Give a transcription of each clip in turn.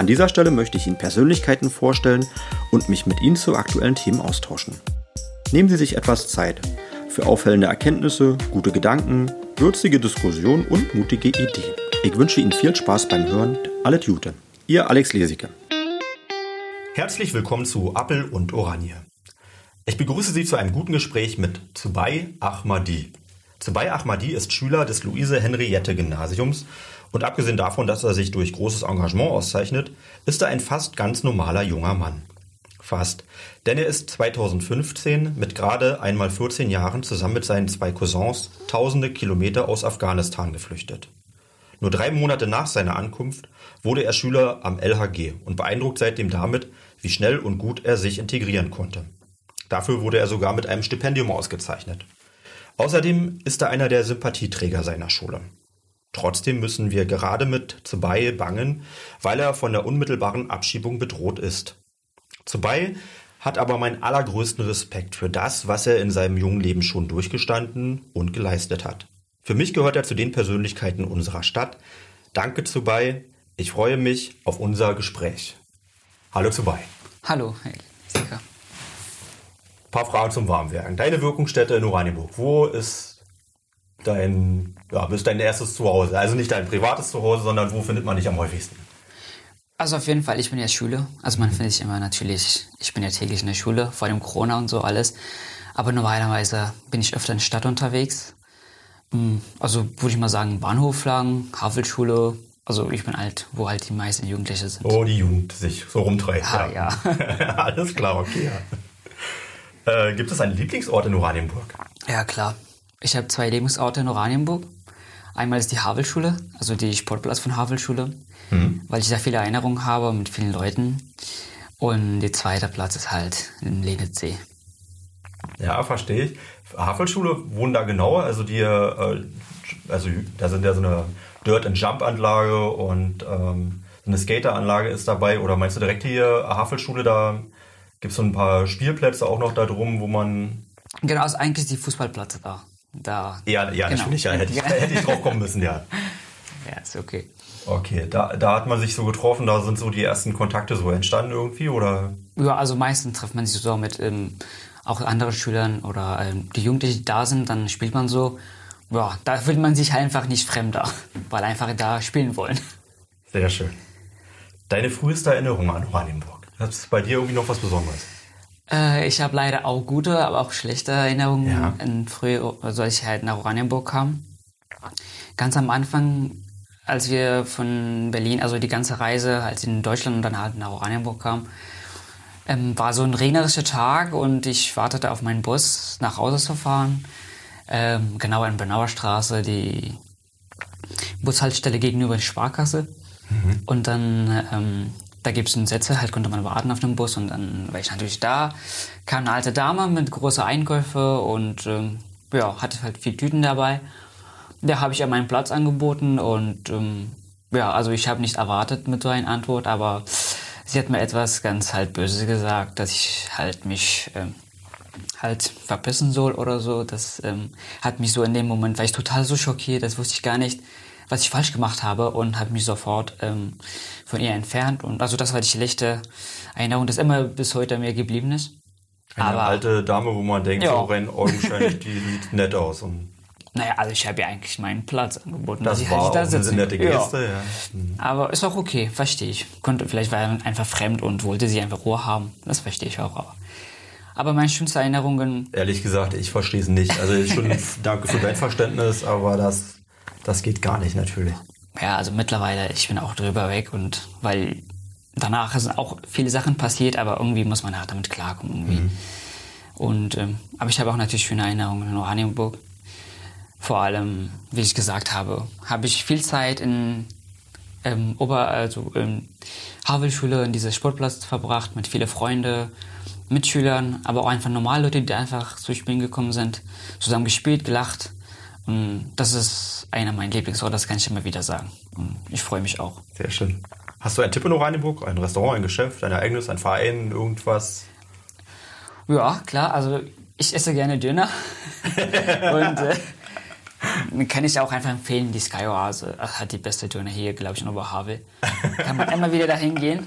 An dieser Stelle möchte ich Ihnen Persönlichkeiten vorstellen und mich mit Ihnen zu aktuellen Themen austauschen. Nehmen Sie sich etwas Zeit für auffällende Erkenntnisse, gute Gedanken, würzige Diskussionen und mutige Ideen. Ich wünsche Ihnen viel Spaß beim Hören. Alles Gute. Ihr Alex Lesicke. Herzlich willkommen zu Appel und Oranje. Ich begrüße Sie zu einem guten Gespräch mit Zubai Ahmadi. Zubai Ahmadi ist Schüler des Luise-Henriette-Gymnasiums und abgesehen davon, dass er sich durch großes Engagement auszeichnet, ist er ein fast ganz normaler junger Mann. Fast. Denn er ist 2015 mit gerade einmal 14 Jahren zusammen mit seinen zwei Cousins tausende Kilometer aus Afghanistan geflüchtet. Nur drei Monate nach seiner Ankunft wurde er Schüler am LHG und beeindruckt seitdem damit, wie schnell und gut er sich integrieren konnte. Dafür wurde er sogar mit einem Stipendium ausgezeichnet. Außerdem ist er einer der Sympathieträger seiner Schule. Trotzdem müssen wir gerade mit Zubai bangen, weil er von der unmittelbaren Abschiebung bedroht ist. Zubai hat aber meinen allergrößten Respekt für das, was er in seinem jungen Leben schon durchgestanden und geleistet hat. Für mich gehört er zu den Persönlichkeiten unserer Stadt. Danke Zubai, ich freue mich auf unser Gespräch. Hallo Zubai. Hallo, hey, sicher paar Fragen zum Warmwerden. Deine Wirkungsstätte in Oranienburg. Wo ist dein, ja, ist dein erstes Zuhause? Also nicht dein privates Zuhause, sondern wo findet man dich am häufigsten? Also auf jeden Fall, ich bin ja Schule. Also man findet sich immer natürlich, ich bin ja täglich in der Schule, vor dem Corona und so alles. Aber normalerweise bin ich öfter in der Stadt unterwegs. Hm, also würde ich mal sagen, Bahnhof lang, Havelschule. Also ich bin alt, wo halt die meisten Jugendliche sind. Oh, die Jugend sich so rumtreibt. Ah, ja. ja. Alles klar, okay. Ja. Äh, gibt es einen Lieblingsort in Oranienburg? Ja, klar. Ich habe zwei Lieblingsorte in Oranienburg. Einmal ist die Havelschule, also die Sportplatz von Havelschule, mhm. weil ich da viele Erinnerungen habe mit vielen Leuten. Und der zweite Platz ist halt in Lenitzsee. Ja, verstehe ich. Havelschule wohnen da genauer, also die, äh, also da sind ja so eine Dirt-and-Jump-Anlage und ähm, eine Skateranlage ist dabei. Oder meinst du direkt hier Havelschule da Gibt es so ein paar Spielplätze auch noch da drum, wo man. Genau, ist eigentlich die Fußballplätze da. Da. Ja, ja genau. natürlich, ja. Hätte ich, hätte ich drauf kommen müssen, ja. Ja, ist okay. Okay, da, da hat man sich so getroffen, da sind so die ersten Kontakte so entstanden irgendwie, oder? Ja, also meistens trifft man sich so mit ähm, auch anderen Schülern oder ähm, die Jugendlichen, die da sind, dann spielt man so. Ja, da fühlt man sich einfach nicht fremder, weil einfach da spielen wollen. Sehr schön. Deine früheste Erinnerung an Oranienburg? Hat es bei dir irgendwie noch was Besonderes? Äh, ich habe leider auch gute, aber auch schlechte Erinnerungen ja. in früh, also als ich halt nach Oranienburg kam. Ganz am Anfang, als wir von Berlin, also die ganze Reise, als ich in Deutschland und dann halt nach Oranienburg kam, ähm, war so ein regnerischer Tag und ich wartete auf meinen Bus, nach Hause zu fahren. Ähm, genau in Benauer Straße, die Bushaltestelle gegenüber der Sparkasse. Mhm. Und dann ähm, da gibt es Sätze, halt konnte man warten auf den Bus und dann war ich natürlich da. Kam eine alte Dame mit großen Einkäufe und ähm, ja, hatte halt viel Tüten dabei. Da habe ich ihr meinen Platz angeboten und ähm, ja, also ich habe nicht erwartet mit so einer Antwort, aber sie hat mir etwas ganz halt Böses gesagt, dass ich halt mich ähm, halt verpissen soll oder so. Das ähm, hat mich so in dem Moment, war ich total so schockiert, das wusste ich gar nicht was ich falsch gemacht habe und habe mich sofort ähm, von ihr entfernt. Und also das war die schlechte Erinnerung, das immer bis heute mir geblieben ist. Eine Aber, alte Dame, wo man denkt, ja. so rein augenscheinlich, die sieht nett aus. Und naja, also ich habe ja eigentlich meinen Platz angeboten. Das ich war halt da eine nette Geste, ja. ja. Mhm. Aber ist auch okay, verstehe ich. Konnte, vielleicht war er einfach fremd und wollte sie einfach Ruhe haben. Das verstehe ich auch. Aber, aber meine schönsten Erinnerungen... Ehrlich gesagt, ich verstehe es nicht. Also schon danke für dein Verständnis, aber das das geht gar nicht natürlich. Ja, also mittlerweile, ich bin auch drüber weg und weil danach sind auch viele Sachen passiert, aber irgendwie muss man halt damit klarkommen irgendwie. Mhm. Und, ähm, aber ich habe auch natürlich schöne Erinnerungen in Oranienburg. Vor allem, wie ich gesagt habe, habe ich viel Zeit in ähm, Ober, also in Havelschule, in diesem Sportplatz verbracht mit vielen Freunden. Mitschülern, aber auch einfach normale Leute, die einfach zu Spielen gekommen sind, zusammen gespielt, gelacht. Und das ist einer meiner Lieblingsorte, das kann ich immer wieder sagen. Und ich freue mich auch. Sehr schön. Hast du einen Tipp in Oranienburg? Ein Restaurant, ein Geschäft, ein Ereignis, ein Verein, irgendwas? Ja, klar. Also ich esse gerne Döner. und äh, kann ich auch einfach empfehlen, die Sky Oase hat die beste Döner hier, glaube ich, in Oberhavel. Kann man immer wieder dahin gehen.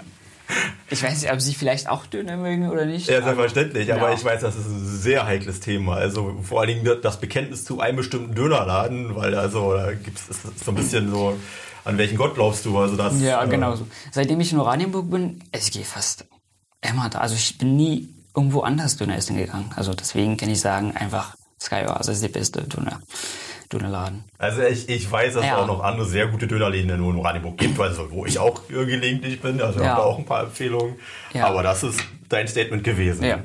Ich weiß nicht, ob Sie vielleicht auch Döner mögen oder nicht. Ja, selbstverständlich. Aber, ja. ich weiß, das ist ein sehr heikles Thema. Also vor allen Dingen das Bekenntnis zu einem bestimmten Dönerladen, weil also da gibt es so ein bisschen so, an welchen Gott glaubst du? Also das, ja, äh, genau so. Seitdem ich in Oranienburg bin, ich gehe fast immer da. Also ich bin nie irgendwo anders Döner essen gegangen. Also deswegen kann ich sagen, einfach Sky Oase ist die beste Döner. Dönerladen. Also ich, ich weiß, dass ja. es auch noch andere sehr gute Dönerläden in Oranienburg gibt, also wo ich auch gelegentlich bin. Also ja. habe da auch ein paar Empfehlungen. Ja. Aber das ist dein Statement gewesen. Ja.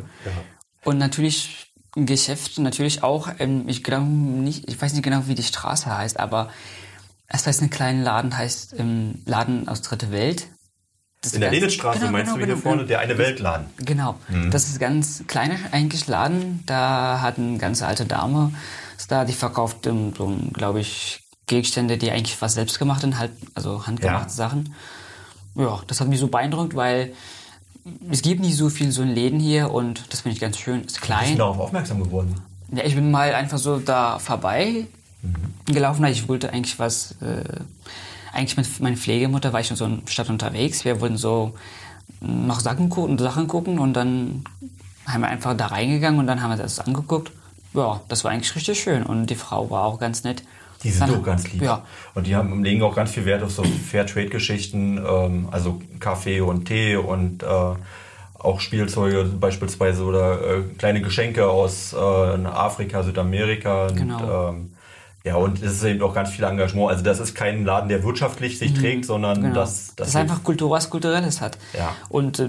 Und natürlich ein Geschäft, natürlich auch, ähm, ich glaube nicht, ich weiß nicht genau, wie die Straße heißt, aber es heißt ein kleiner Laden, heißt ähm, Laden aus Dritte Welt. Das in der Lenitzstraße genau, meinst genau, du hier genau, vorne, der eine Weltladen? Genau, mhm. das ist ganz kleiner eigentlich Laden. Da hat eine ganz alte Dame da, die verkauft, um glaube ich, Gegenstände, die eigentlich fast selbst gemacht sind, halt, also handgemachte ja. Sachen. Ja, das hat mich so beeindruckt, weil es gibt nicht so viel so in Läden hier und das finde ich ganz schön. Ist klein. Ich bin darauf aufmerksam geworden. Ja, ich bin mal einfach so da vorbei mhm. gelaufen. Ich wollte eigentlich was, äh, eigentlich mit meiner Pflegemutter war ich in so einer Stadt unterwegs. Wir wollten so nach Sachen gucken, Sachen gucken und dann haben wir einfach da reingegangen und dann haben wir das angeguckt ja, das war eigentlich richtig schön. Und die Frau war auch ganz nett. Die sind auch ganz lieb. Ja. Und die haben, legen auch ganz viel Wert auf so Fairtrade-Geschichten, ähm, also Kaffee und Tee und äh, auch Spielzeuge beispielsweise oder äh, kleine Geschenke aus äh, Afrika, Südamerika. Genau. Und, ähm, ja, und es ist eben auch ganz viel Engagement. Also das ist kein Laden, der wirtschaftlich sich mhm. trägt, sondern genau. das, das, das einfach Kultur, was Kulturelles hat. Ja. Und äh,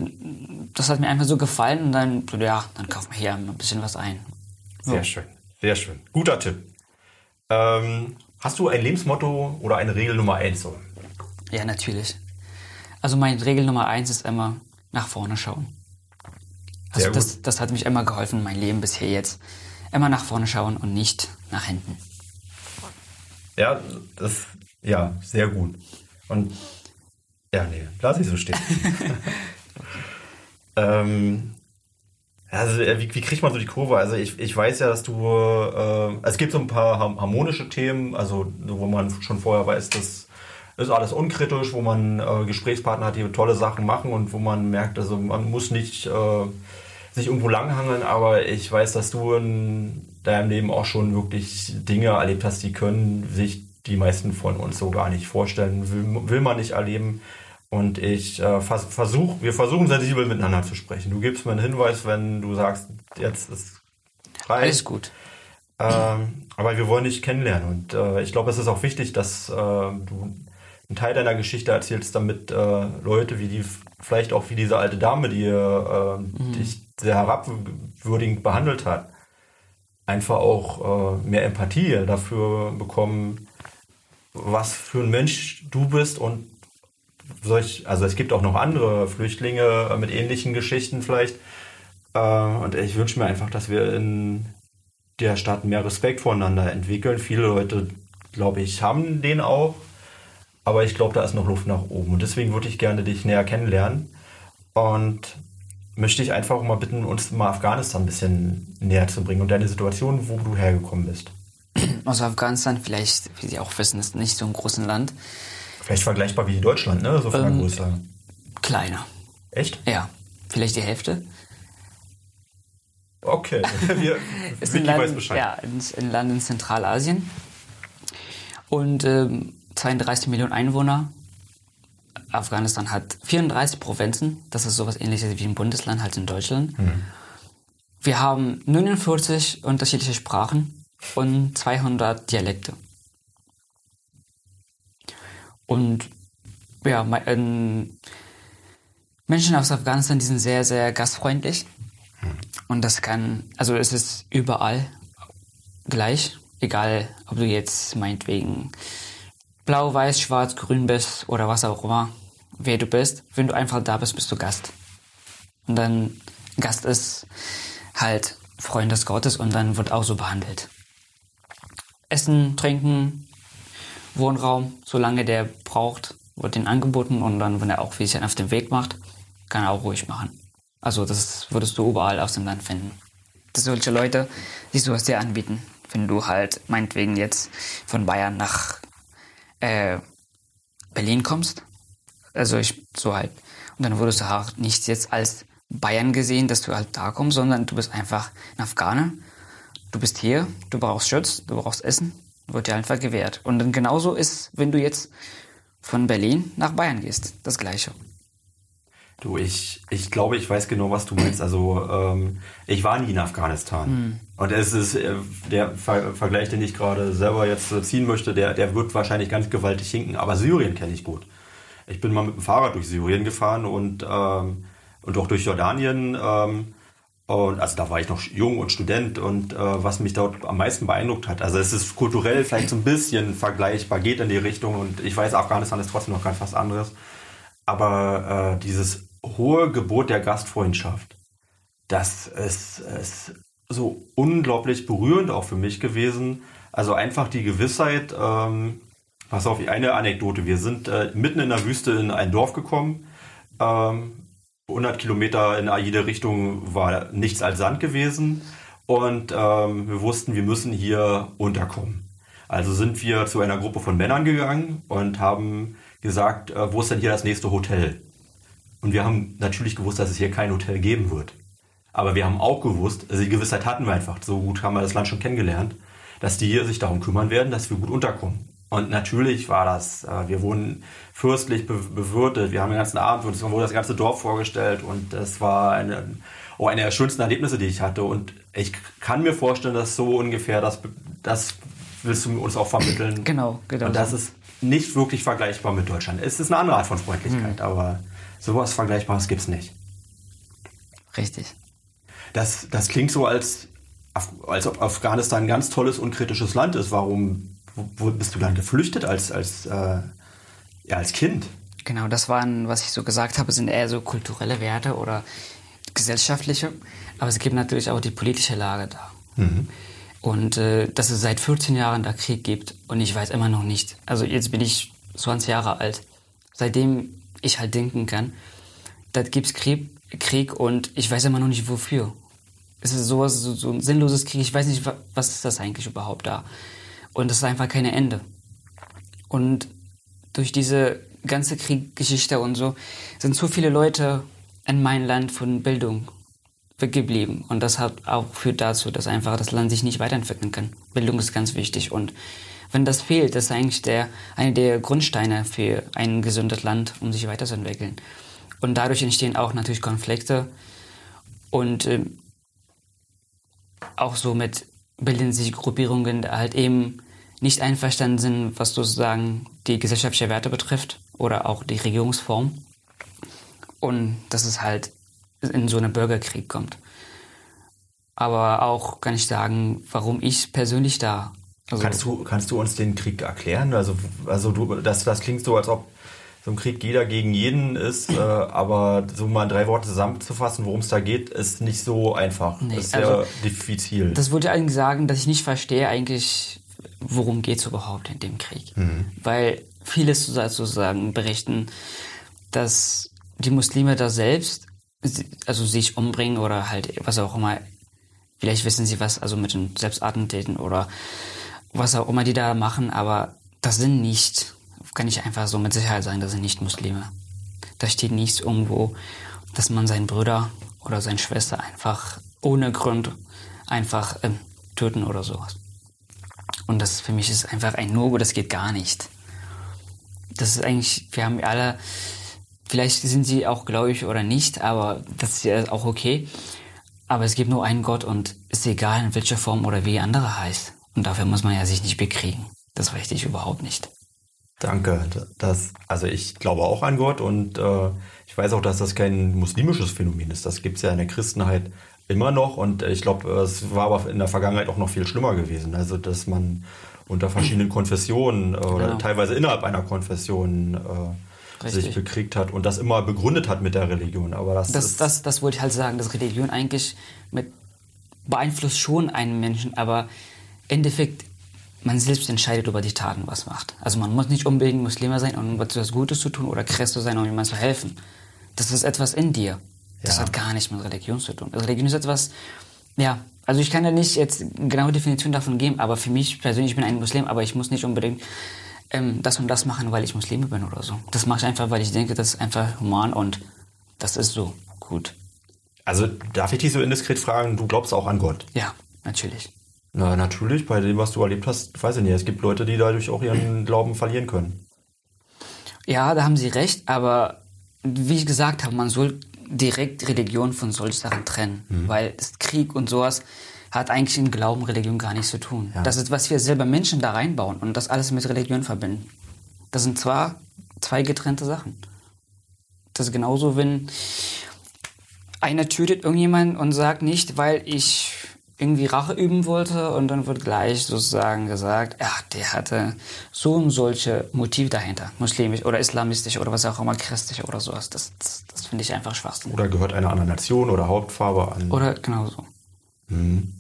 das hat mir einfach so gefallen und dann, ja, dann kaufen wir hier ein bisschen was ein. Sehr ja. schön, sehr schön. Guter Tipp. Ähm, hast du ein Lebensmotto oder eine Regel Nummer eins? Ja, natürlich. Also meine Regel Nummer eins ist immer nach vorne schauen. Also das, das hat mich immer geholfen, mein Leben bisher jetzt. Immer nach vorne schauen und nicht nach hinten. Ja, das, ja, sehr gut. Und ja, nee, lass ich so stehen. ähm, also äh, wie, wie kriegt man so die Kurve? Also ich, ich weiß ja, dass du, äh, es gibt so ein paar harmonische Themen, also wo man schon vorher weiß, das ist alles unkritisch, wo man äh, Gesprächspartner hat, die tolle Sachen machen und wo man merkt, also man muss nicht äh, sich irgendwo langhangeln, aber ich weiß, dass du in deinem Leben auch schon wirklich Dinge erlebt hast, die können sich die meisten von uns so gar nicht vorstellen, will, will man nicht erleben. Und ich äh, vers versuche, wir versuchen sensibel miteinander zu sprechen. Du gibst mir einen Hinweis, wenn du sagst, jetzt ist frei. Alles gut. Ähm, aber wir wollen dich kennenlernen. Und äh, ich glaube, es ist auch wichtig, dass äh, du einen Teil deiner Geschichte erzählst, damit äh, Leute wie die, vielleicht auch wie diese alte Dame, die äh, mhm. dich sehr herabwürdigend behandelt hat, einfach auch äh, mehr Empathie dafür bekommen, was für ein Mensch du bist und solch, also es gibt auch noch andere Flüchtlinge mit ähnlichen Geschichten vielleicht. Äh, und ich wünsche mir einfach, dass wir in der Stadt mehr Respekt voneinander entwickeln. Viele Leute, glaube ich, haben den auch. Aber ich glaube, da ist noch Luft nach oben. Und deswegen würde ich gerne dich näher kennenlernen. Und möchte ich einfach mal bitten, uns mal Afghanistan ein bisschen näher zu bringen und deine Situation, wo du hergekommen bist. Also Afghanistan, vielleicht, wie Sie auch wissen, ist nicht so ein großes Land. Vielleicht vergleichbar wie Deutschland, ne? So von ähm, Größe. Kleiner. Echt? Ja. Vielleicht die Hälfte. Okay. Wir, ist ein Land, weiß Bescheid. Ja, ein Land in Zentralasien. Und ähm, 32 Millionen Einwohner. Afghanistan hat 34 Provinzen. Das ist sowas ähnliches wie ein Bundesland halt in Deutschland. Hm. Wir haben 49 unterschiedliche Sprachen und 200 Dialekte. Und ja, ähm, Menschen aus Afghanistan, die sind sehr, sehr gastfreundlich. Und das kann, also es ist überall gleich, egal ob du jetzt meinetwegen blau, weiß, schwarz, grün bist oder was auch immer, wer du bist. Wenn du einfach da bist, bist du Gast. Und dann Gast ist halt Freund des Gottes und dann wird auch so behandelt. Essen, Trinken, Wohnraum, solange der braucht, wird ihn angeboten und dann, wenn er auch sich auf den Weg macht, kann er auch ruhig machen. Also das würdest du überall aus dem Land finden. Dass solche Leute, die sowas dir anbieten, wenn du halt meinetwegen jetzt von Bayern nach äh, Berlin kommst, also ich so halt, und dann würdest du halt nicht jetzt als Bayern gesehen, dass du halt da kommst, sondern du bist einfach ein Afghaner. Du bist hier, du brauchst Schutz, du brauchst Essen, wird dir einfach gewährt. Und dann genauso ist, wenn du jetzt von Berlin nach Bayern gehst, das Gleiche. Du, ich, ich glaube, ich weiß genau, was du meinst. Also ähm, ich war nie in Afghanistan. Hm. Und es ist äh, der Ver Vergleich, den ich gerade selber jetzt ziehen möchte, der, der wird wahrscheinlich ganz gewaltig hinken. Aber Syrien kenne ich gut. Ich bin mal mit dem Fahrrad durch Syrien gefahren und ähm, und auch durch Jordanien. Ähm, und also da war ich noch jung und Student und äh, was mich dort am meisten beeindruckt hat, also es ist kulturell vielleicht so ein bisschen vergleichbar, geht in die Richtung und ich weiß, Afghanistan ist trotzdem noch ganz was anderes. Aber äh, dieses hohe Gebot der Gastfreundschaft, das ist, ist so unglaublich berührend auch für mich gewesen. Also einfach die Gewissheit, ähm, pass auf, eine Anekdote. Wir sind äh, mitten in der Wüste in ein Dorf gekommen. Ähm, 100 Kilometer in jede Richtung war nichts als Sand gewesen und ähm, wir wussten, wir müssen hier unterkommen. Also sind wir zu einer Gruppe von Männern gegangen und haben gesagt, äh, wo ist denn hier das nächste Hotel? Und wir haben natürlich gewusst, dass es hier kein Hotel geben wird. Aber wir haben auch gewusst, also die Gewissheit hatten wir einfach, so gut haben wir das Land schon kennengelernt, dass die hier sich darum kümmern werden, dass wir gut unterkommen. Und natürlich war das, äh, wir wurden fürstlich bewirtet. Wir haben den ganzen Abend, uns wurde das ganze Dorf vorgestellt und das war eine, oh, eine der schönsten Erlebnisse, die ich hatte. Und ich kann mir vorstellen, dass so ungefähr das, das willst du uns auch vermitteln. Genau, genau. Und das ist nicht wirklich vergleichbar mit Deutschland. Es ist eine andere Art von Freundlichkeit, mhm. aber sowas Vergleichbares gibt es nicht. Richtig. Das, das klingt so, als, als ob Afghanistan ein ganz tolles, unkritisches Land ist. Warum wo bist du dann geflüchtet als, als, äh, ja, als Kind? Genau, das waren, was ich so gesagt habe, sind eher so kulturelle Werte oder gesellschaftliche. Aber es gibt natürlich auch die politische Lage da. Mhm. Und äh, dass es seit 14 Jahren da Krieg gibt und ich weiß immer noch nicht. Also jetzt bin ich 20 Jahre alt. Seitdem ich halt denken kann, da gibt es Krieg, Krieg und ich weiß immer noch nicht wofür. Es ist sowas, so, so ein sinnloses Krieg. Ich weiß nicht, was ist das eigentlich überhaupt da. Und es ist einfach keine Ende. Und durch diese ganze Krieggeschichte und so sind so viele Leute in meinem Land von Bildung weggeblieben. Und das hat auch führt dazu, dass einfach das Land sich nicht weiterentwickeln kann. Bildung ist ganz wichtig. Und wenn das fehlt, das ist eigentlich der, eine der Grundsteine für ein gesundes Land, um sich weiterzuentwickeln. Und dadurch entstehen auch natürlich Konflikte und äh, auch so mit bilden sich Gruppierungen, die halt eben nicht einverstanden sind, was sozusagen die gesellschaftliche Werte betrifft oder auch die Regierungsform. Und dass es halt in so einen Bürgerkrieg kommt. Aber auch kann ich sagen, warum ich persönlich da. Also kannst, du, kannst du uns den Krieg erklären? Also, also du, das, das klingt so, als ob so ein Krieg jeder gegen jeden ist, äh, aber so mal drei Worte zusammenzufassen, worum es da geht, ist nicht so einfach. Nee, das ist also, sehr diffizil. Das würde eigentlich sagen, dass ich nicht verstehe eigentlich, worum geht es überhaupt in dem Krieg. Mhm. Weil viele sozusagen berichten, dass die Muslime da selbst also sich umbringen oder halt was auch immer. Vielleicht wissen sie was, also mit den Selbstattentäten oder was auch immer die da machen, aber das sind nicht kann ich einfach so mit Sicherheit sagen, das sind nicht Muslime. Da steht nichts irgendwo, dass man seinen Bruder oder seine Schwester einfach ohne Grund einfach äh, töten oder sowas. Und das für mich ist einfach ein No, das geht gar nicht. Das ist eigentlich, wir haben alle, vielleicht sind sie auch gläubig oder nicht, aber das ist ja auch okay. Aber es gibt nur einen Gott und ist egal in welcher Form oder wie andere heißt. Und dafür muss man ja sich nicht bekriegen. Das möchte ich überhaupt nicht. Danke. Das, also ich glaube auch an Gott und äh, ich weiß auch, dass das kein muslimisches Phänomen ist. Das gibt es ja in der Christenheit immer noch und ich glaube, es war aber in der Vergangenheit auch noch viel schlimmer gewesen. Also dass man unter verschiedenen Konfessionen äh, oder genau. teilweise innerhalb einer Konfession äh, sich bekriegt hat und das immer begründet hat mit der Religion. Aber das, das, das, das wollte ich halt sagen, dass Religion eigentlich mit beeinflusst schon einen Menschen, aber im Endeffekt man selbst entscheidet über die Taten, was macht. Also man muss nicht unbedingt Muslime sein, um etwas Gutes zu tun oder Christus sein, um jemandem zu helfen. Das ist etwas in dir. Das ja. hat gar nichts mit Religion zu tun. Also Religion ist etwas, ja, also ich kann ja nicht jetzt eine genaue Definition davon geben, aber für mich persönlich, ich bin ein Muslim, aber ich muss nicht unbedingt ähm, das und das machen, weil ich Muslime bin oder so. Das mache ich einfach, weil ich denke, das ist einfach human und das ist so gut. Also darf ich dich so indiskret fragen, du glaubst auch an Gott? Ja, natürlich. Na, natürlich, bei dem, was du erlebt hast, weiß ich nicht. Es gibt Leute, die dadurch auch ihren Glauben verlieren können. Ja, da haben Sie recht, aber wie ich gesagt habe, man soll direkt Religion von solchen Sachen trennen, mhm. weil Krieg und sowas hat eigentlich in Glauben, Religion gar nichts zu tun. Ja. Das ist, was wir selber Menschen da reinbauen und das alles mit Religion verbinden. Das sind zwar zwei getrennte Sachen. Das ist genauso, wenn einer tötet irgendjemanden und sagt nicht, weil ich irgendwie Rache üben wollte und dann wird gleich sozusagen gesagt, ja, der hatte so und solche Motive dahinter, muslimisch oder islamistisch oder was auch immer, christlich oder sowas. Das, das, das finde ich einfach Schwachsinn. Oder gehört einer anderen Nation oder Hauptfarbe an. Oder genau so. Hm.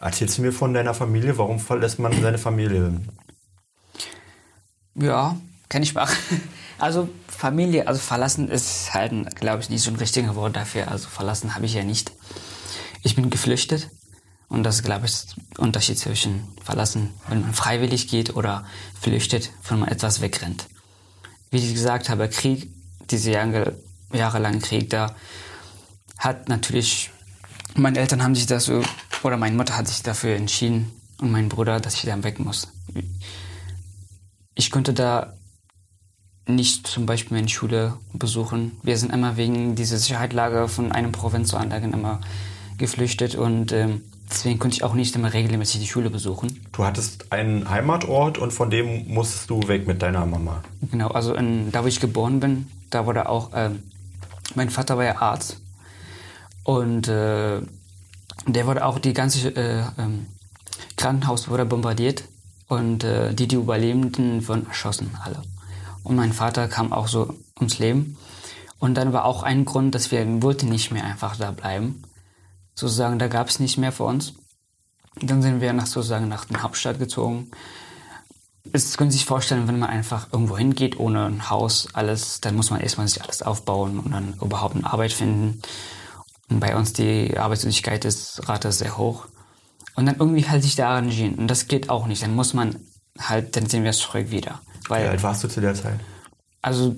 Erzählst du mir von deiner Familie? Warum verlässt man seine Familie? Ja, kann ich machen. Also Familie, also verlassen ist halt, glaube ich, nicht so ein richtiger Wort dafür. Also verlassen habe ich ja nicht. Ich bin geflüchtet und das ist, glaube ich, der Unterschied zwischen verlassen, wenn man freiwillig geht oder flüchtet, wenn man etwas wegrennt. Wie ich gesagt habe, Krieg, diese Jahre, jahrelange Krieg da, hat natürlich, meine Eltern haben sich dazu, oder meine Mutter hat sich dafür entschieden und mein Bruder, dass ich dann weg muss. Ich konnte da nicht zum Beispiel meine Schule besuchen. Wir sind immer wegen dieser Sicherheitslage von einem Provinz zur anderen immer geflüchtet und ähm, deswegen konnte ich auch nicht immer regelmäßig die Schule besuchen. Du hattest einen Heimatort und von dem musstest du weg mit deiner Mama. Genau, also in, da wo ich geboren bin, da wurde auch, ähm, mein Vater war ja Arzt und äh, der wurde auch, die ganze äh, ähm, Krankenhaus wurde bombardiert und äh, die, die Überlebenden wurden erschossen, alle. Und mein Vater kam auch so ums Leben. Und dann war auch ein Grund, dass wir wollten nicht mehr einfach da bleiben sozusagen, da gab es nicht mehr für uns. Dann sind wir nach sozusagen nach der Hauptstadt gezogen. Das können Sie sich vorstellen, wenn man einfach irgendwo hingeht, ohne ein Haus, alles, dann muss man erstmal sich alles aufbauen und dann überhaupt eine Arbeit finden. Und bei uns die Arbeitslosigkeit ist Rate sehr hoch. Und dann irgendwie halt sich da arrangieren. Und das geht auch nicht. Dann muss man halt, dann sind wir zurück wieder. Weil, Wie alt warst du zu der Zeit? Also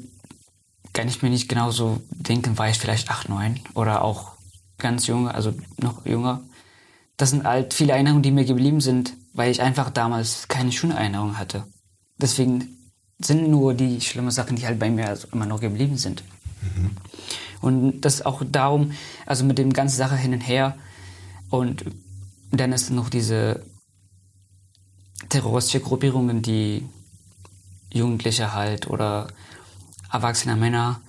kann ich mir nicht genau so denken, war ich vielleicht 8, 9 oder auch ganz junge, also noch jünger. Das sind halt viele Erinnerungen, die mir geblieben sind, weil ich einfach damals keine schöne Erinnerung hatte. Deswegen sind nur die schlimmen Sachen, die halt bei mir also immer noch geblieben sind. Mhm. Und das auch darum, also mit dem ganzen Sache hin und her. Und dann ist noch diese terroristische Gruppierungen, die Jugendliche halt oder erwachsene Männer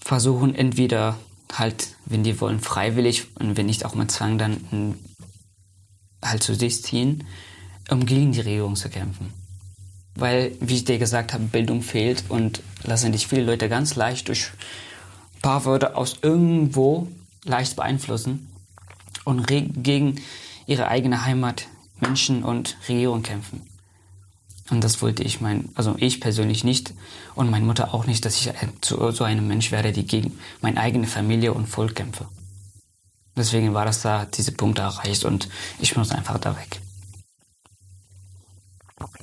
versuchen entweder halt, wenn die wollen, freiwillig und wenn nicht auch mit Zwang dann halt zu sich ziehen, um gegen die Regierung zu kämpfen. Weil, wie ich dir gesagt habe, Bildung fehlt und lassen sich viele Leute ganz leicht durch ein paar Wörter aus irgendwo leicht beeinflussen und gegen ihre eigene Heimat, Menschen und Regierung kämpfen. Und das wollte ich mein, also ich persönlich nicht und meine Mutter auch nicht, dass ich zu so einem Mensch werde, die gegen meine eigene Familie und Volk kämpfe. Deswegen war das da, diese Punkte erreicht und ich muss einfach da weg.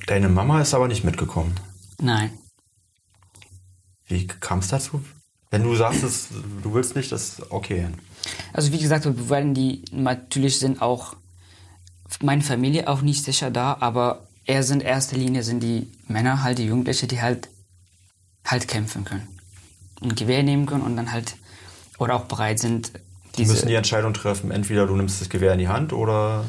Deine Mama ist aber nicht mitgekommen. Nein. Wie kam es dazu? Wenn du sagst, dass du willst nicht, das ist okay. Also wie gesagt, weil die natürlich sind auch meine Familie auch nicht sicher da, aber er sind in erster Linie sind die Männer halt die Jugendlichen, die halt halt kämpfen können. Ein Gewehr nehmen können und dann halt oder auch bereit sind. Die müssen die Entscheidung treffen, entweder du nimmst das Gewehr in die Hand oder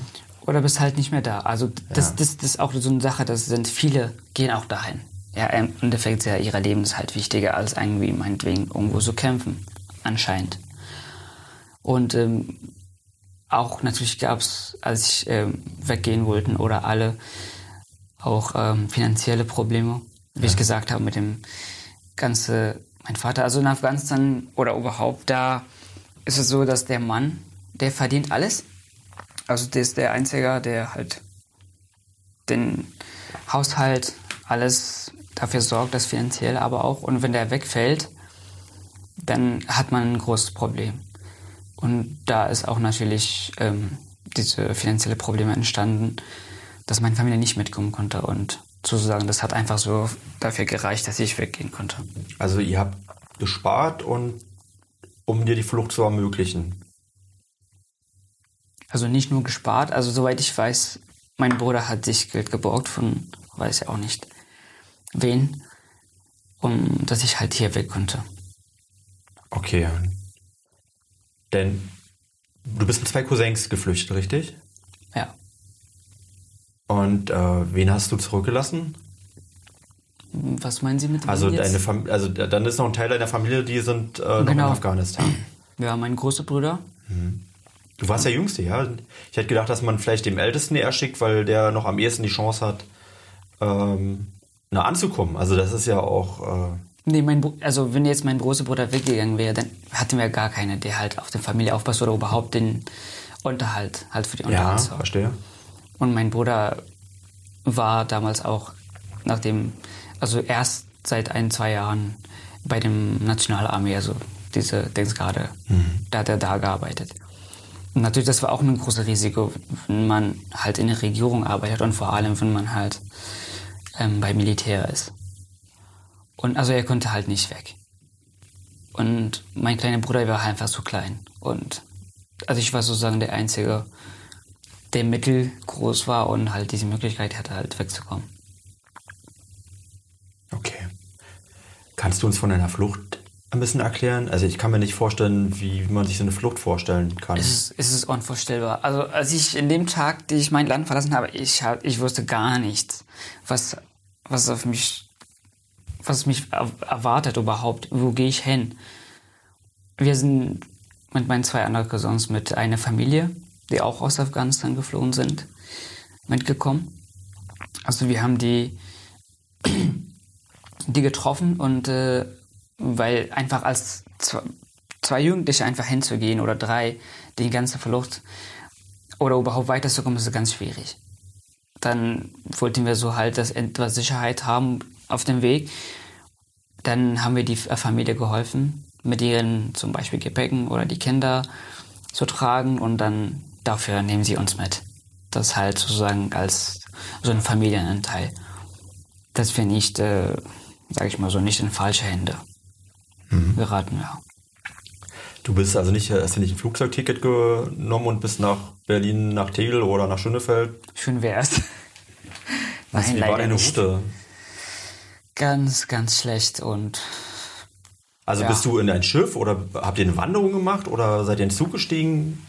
oder bist halt nicht mehr da. Also das, ja. das, das ist auch so eine Sache, das sind viele gehen auch dahin. Ja, im Endeffekt ja, ihr Leben ist halt wichtiger als irgendwie meinetwegen irgendwo zu kämpfen, anscheinend. Und ähm, auch natürlich gab es, als ich ähm, weggehen wollten oder alle, auch ähm, finanzielle Probleme, wie ja. ich gesagt habe, mit dem ganze, mein Vater, also in Afghanistan oder überhaupt, da ist es so, dass der Mann, der verdient alles. Also der ist der Einzige, der halt den Haushalt, alles dafür sorgt, das finanziell aber auch. Und wenn der wegfällt, dann hat man ein großes Problem. Und da ist auch natürlich ähm, diese finanzielle Probleme entstanden, dass meine Familie nicht mitkommen konnte. Und sozusagen, das hat einfach so dafür gereicht, dass ich weggehen konnte. Also ihr habt gespart und um dir die Flucht zu ermöglichen. Also nicht nur gespart, also soweit ich weiß, mein Bruder hat sich Geld geborgt von, weiß ja auch nicht wen, um dass ich halt hier weg konnte. Okay. Denn du bist mit zwei Cousins geflüchtet, richtig? Ja. Und äh, wen hast du zurückgelassen? Was meinen Sie mit also deine Fam Also dann ist noch ein Teil deiner Familie, die sind äh, noch genau. in Afghanistan. Ja, mein großer Bruder. Mhm. Du warst der Jüngste, ja? Ich hätte gedacht, dass man vielleicht dem Ältesten eher schickt, weil der noch am ehesten die Chance hat, ähm, na, anzukommen. Also das ist ja auch... Äh nee, mein also wenn jetzt mein großer Bruder weggegangen wäre, dann hatten wir gar keine, der halt auf die Familie aufpasst oder überhaupt den Unterhalt halt für die Unterhalt Ja, verstehe. Und mein Bruder war damals auch, nachdem, also erst seit ein, zwei Jahren bei dem Nationalarmee, also diese Dingsgarde, mhm. da hat er da gearbeitet. Und natürlich, das war auch ein großes Risiko, wenn man halt in der Regierung arbeitet und vor allem, wenn man halt ähm, bei Militär ist. Und also er konnte halt nicht weg. Und mein kleiner Bruder war einfach zu klein. Und also ich war sozusagen der Einzige, der mittelgroß war und halt diese Möglichkeit hatte, halt wegzukommen. Okay. Kannst du uns von deiner Flucht ein bisschen erklären? Also ich kann mir nicht vorstellen, wie man sich so eine Flucht vorstellen kann. Es ist, es ist unvorstellbar. Also als ich in dem Tag, den ich mein Land verlassen habe, ich, ich wusste gar nichts, was, was auf mich, was mich erwartet überhaupt. Wo gehe ich hin? Wir sind mit meinen zwei anderen Cousins mit einer Familie die auch aus Afghanistan geflohen sind, mitgekommen. Also wir haben die, die getroffen und äh, weil einfach als zwei, zwei Jugendliche einfach hinzugehen oder drei, die ganze Verlust oder überhaupt weiterzukommen, ist ganz schwierig. Dann wollten wir so halt, dass etwas Sicherheit haben auf dem Weg. Dann haben wir die Familie geholfen, mit ihren zum Beispiel Gepäcken oder die Kinder zu tragen und dann dafür nehmen sie uns mit. Das halt sozusagen als so ein Familienanteil. Dass wir nicht, äh, sag ich mal so, nicht in falsche Hände mhm. geraten, ja. Du bist also nicht, hast du nicht ein Flugzeugticket genommen und bist nach Berlin, nach Tegel oder nach Schönefeld? Schön wär's. Nein, wie war deine Route? Ganz, ganz schlecht und. Also ja. bist du in ein Schiff oder habt ihr eine Wanderung gemacht oder seid ihr in den Zug gestiegen?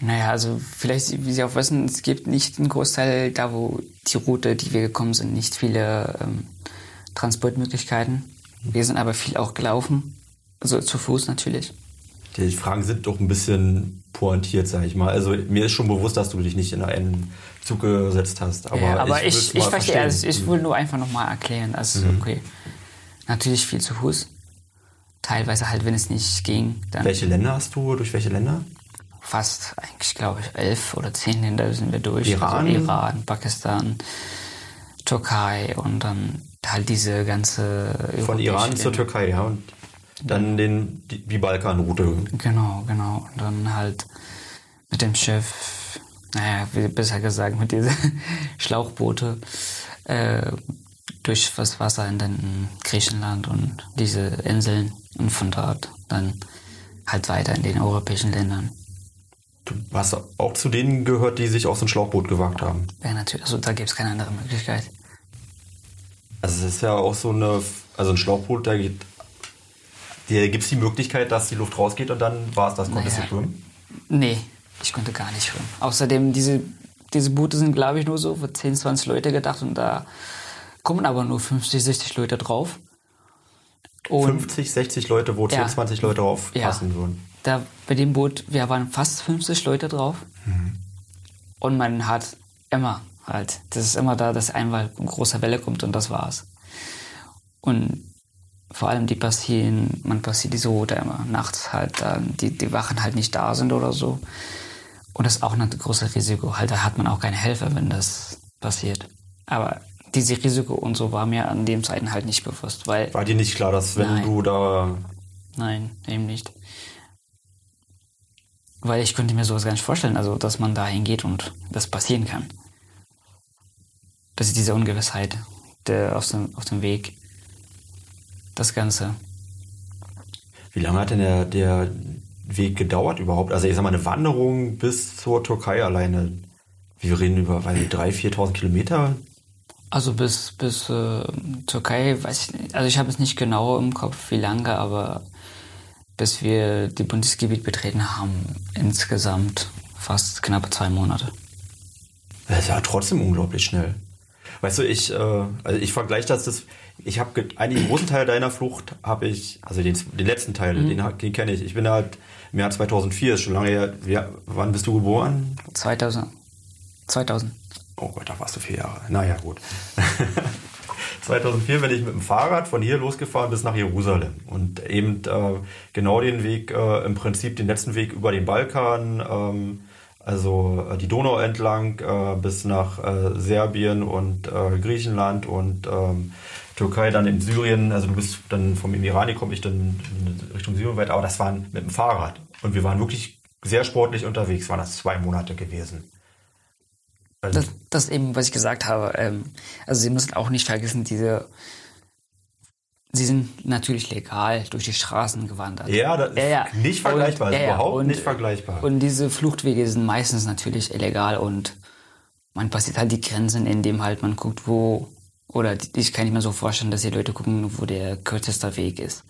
Naja, also vielleicht, wie Sie auch wissen, es gibt nicht einen Großteil da, wo die Route, die wir gekommen sind, nicht viele ähm, Transportmöglichkeiten. Wir sind aber viel auch gelaufen, also zu Fuß natürlich. Die Fragen sind doch ein bisschen pointiert, sag ich mal. Also mir ist schon bewusst, dass du dich nicht in einen Zug gesetzt hast. Aber, ja, aber ich, ich, ich verstehe, also ich will nur einfach nochmal erklären. Also mhm. okay, natürlich viel zu Fuß. Teilweise halt, wenn es nicht ging. Dann welche Länder hast du? Durch welche Länder? Fast, eigentlich glaube ich, elf oder zehn Länder sind wir durch. Iran, also Iran Pakistan, Türkei und dann halt diese ganze. Von Iran zur Türkei, ja. Und dann den, die, die Balkanroute. Genau, genau. Und dann halt mit dem Schiff, naja, wie besser gesagt, mit diesen Schlauchboote äh, durch das Wasser in den Griechenland und diese Inseln und von dort dann halt weiter in den europäischen Ländern. Du hast auch zu denen gehört, die sich aus dem Schlauchboot gewagt haben. Ja, natürlich. Also da gibt es keine andere Möglichkeit. Also es ist ja auch so eine, also ein Schlauchboot, da geht, da gibt es die Möglichkeit, dass die Luft rausgeht und dann war es das. Konntest naja. du schwimmen? Nee, ich konnte gar nicht schwimmen. Außerdem, diese, diese Boote sind, glaube ich, nur so für 10, 20 Leute gedacht und da kommen aber nur 50, 60 Leute drauf. Und 50, 60 Leute, wo 10, ja, 20 Leute drauf passen ja. würden da bei dem Boot, wir waren fast 50 Leute drauf. Mhm. Und man hat immer halt, das ist immer da, dass einmal ein großer Welle kommt und das war's. Und vor allem die passieren, man passiert die so, oder immer nachts halt, die, die Wachen halt nicht da sind oder so. Und das ist auch ein großes Risiko. Halt, da hat man auch keine Helfer, wenn das passiert. Aber diese Risiko und so war mir an dem Zeiten halt nicht bewusst, weil. War dir nicht klar, dass wenn nein, du da. Nein, eben nicht. Weil ich könnte mir sowas gar nicht vorstellen, also dass man da hingeht und das passieren kann. Das ist diese Ungewissheit der, auf, dem, auf dem Weg. Das Ganze. Wie lange hat denn der, der Weg gedauert überhaupt? Also ich sag mal, eine Wanderung bis zur Türkei alleine. Wir reden über weil 3.000, 4.000 Kilometer. Also bis, bis äh, Türkei, weiß ich nicht. Also ich habe es nicht genau im Kopf, wie lange, aber bis wir die Bundesgebiet betreten haben, insgesamt fast knappe zwei Monate. Das ist ja trotzdem unglaublich schnell. Weißt du, ich, äh, also ich vergleiche das, das ich habe einen großen Teil deiner Flucht habe ich, also den, den letzten Teil, mhm. den, den kenne ich. Ich bin halt im Jahr 2004, ist schon lange her. Ja, wann bist du geboren? 2000. 2000. Oh Gott, da warst du vier Jahre. Naja, gut. 2004 bin ich mit dem Fahrrad von hier losgefahren bis nach Jerusalem und eben äh, genau den Weg, äh, im Prinzip den letzten Weg über den Balkan, ähm, also äh, die Donau entlang äh, bis nach äh, Serbien und äh, Griechenland und ähm, Türkei, dann in Syrien. Also du bist dann vom Iran gekommen, ich dann in Richtung Syrien weiter, aber das waren mit dem Fahrrad und wir waren wirklich sehr sportlich unterwegs, waren das zwei Monate gewesen. Also das, das eben, was ich gesagt habe. Ähm, also Sie müssen auch nicht vergessen, diese Sie sind natürlich legal durch die Straßen gewandert. Ja, das ja, ja. nicht vergleichbar, und, ja, überhaupt und, nicht vergleichbar. Und diese Fluchtwege sind meistens natürlich illegal und man passiert halt die Grenzen, indem halt man guckt, wo, oder ich kann nicht mehr so vorstellen, dass die Leute gucken, wo der kürzeste Weg ist.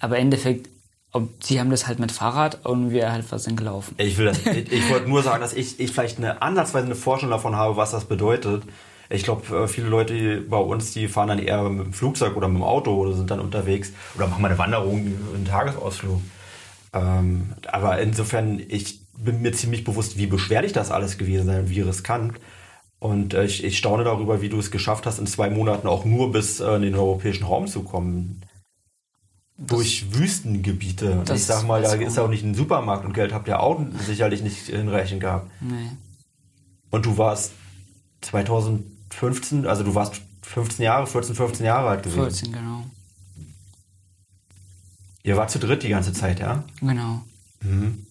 Aber im Endeffekt und sie haben das halt mit Fahrrad und wir halt was sind gelaufen. Ich will das, ich, ich wollte nur sagen, dass ich, ich vielleicht eine ansatzweise eine Vorstellung davon habe, was das bedeutet. Ich glaube, äh, viele Leute bei uns, die fahren dann eher mit dem Flugzeug oder mit dem Auto oder sind dann unterwegs oder machen mal eine Wanderung, einen Tagesausflug. Ähm, aber insofern, ich bin mir ziemlich bewusst, wie beschwerlich das alles gewesen sein und wie riskant. Und äh, ich, ich staune darüber, wie du es geschafft hast, in zwei Monaten auch nur bis äh, in den europäischen Raum zu kommen durch Wüstengebiete. Und ich sag mal, da ist auch nicht ein Supermarkt und Geld habt ihr auch sicherlich nicht hinreichend gehabt. Nee. Und du warst 2015, also du warst 15 Jahre, 14, 15 Jahre alt gewesen. 14, genau. Ihr wart zu dritt die ganze Zeit, ja? Genau. Mhm.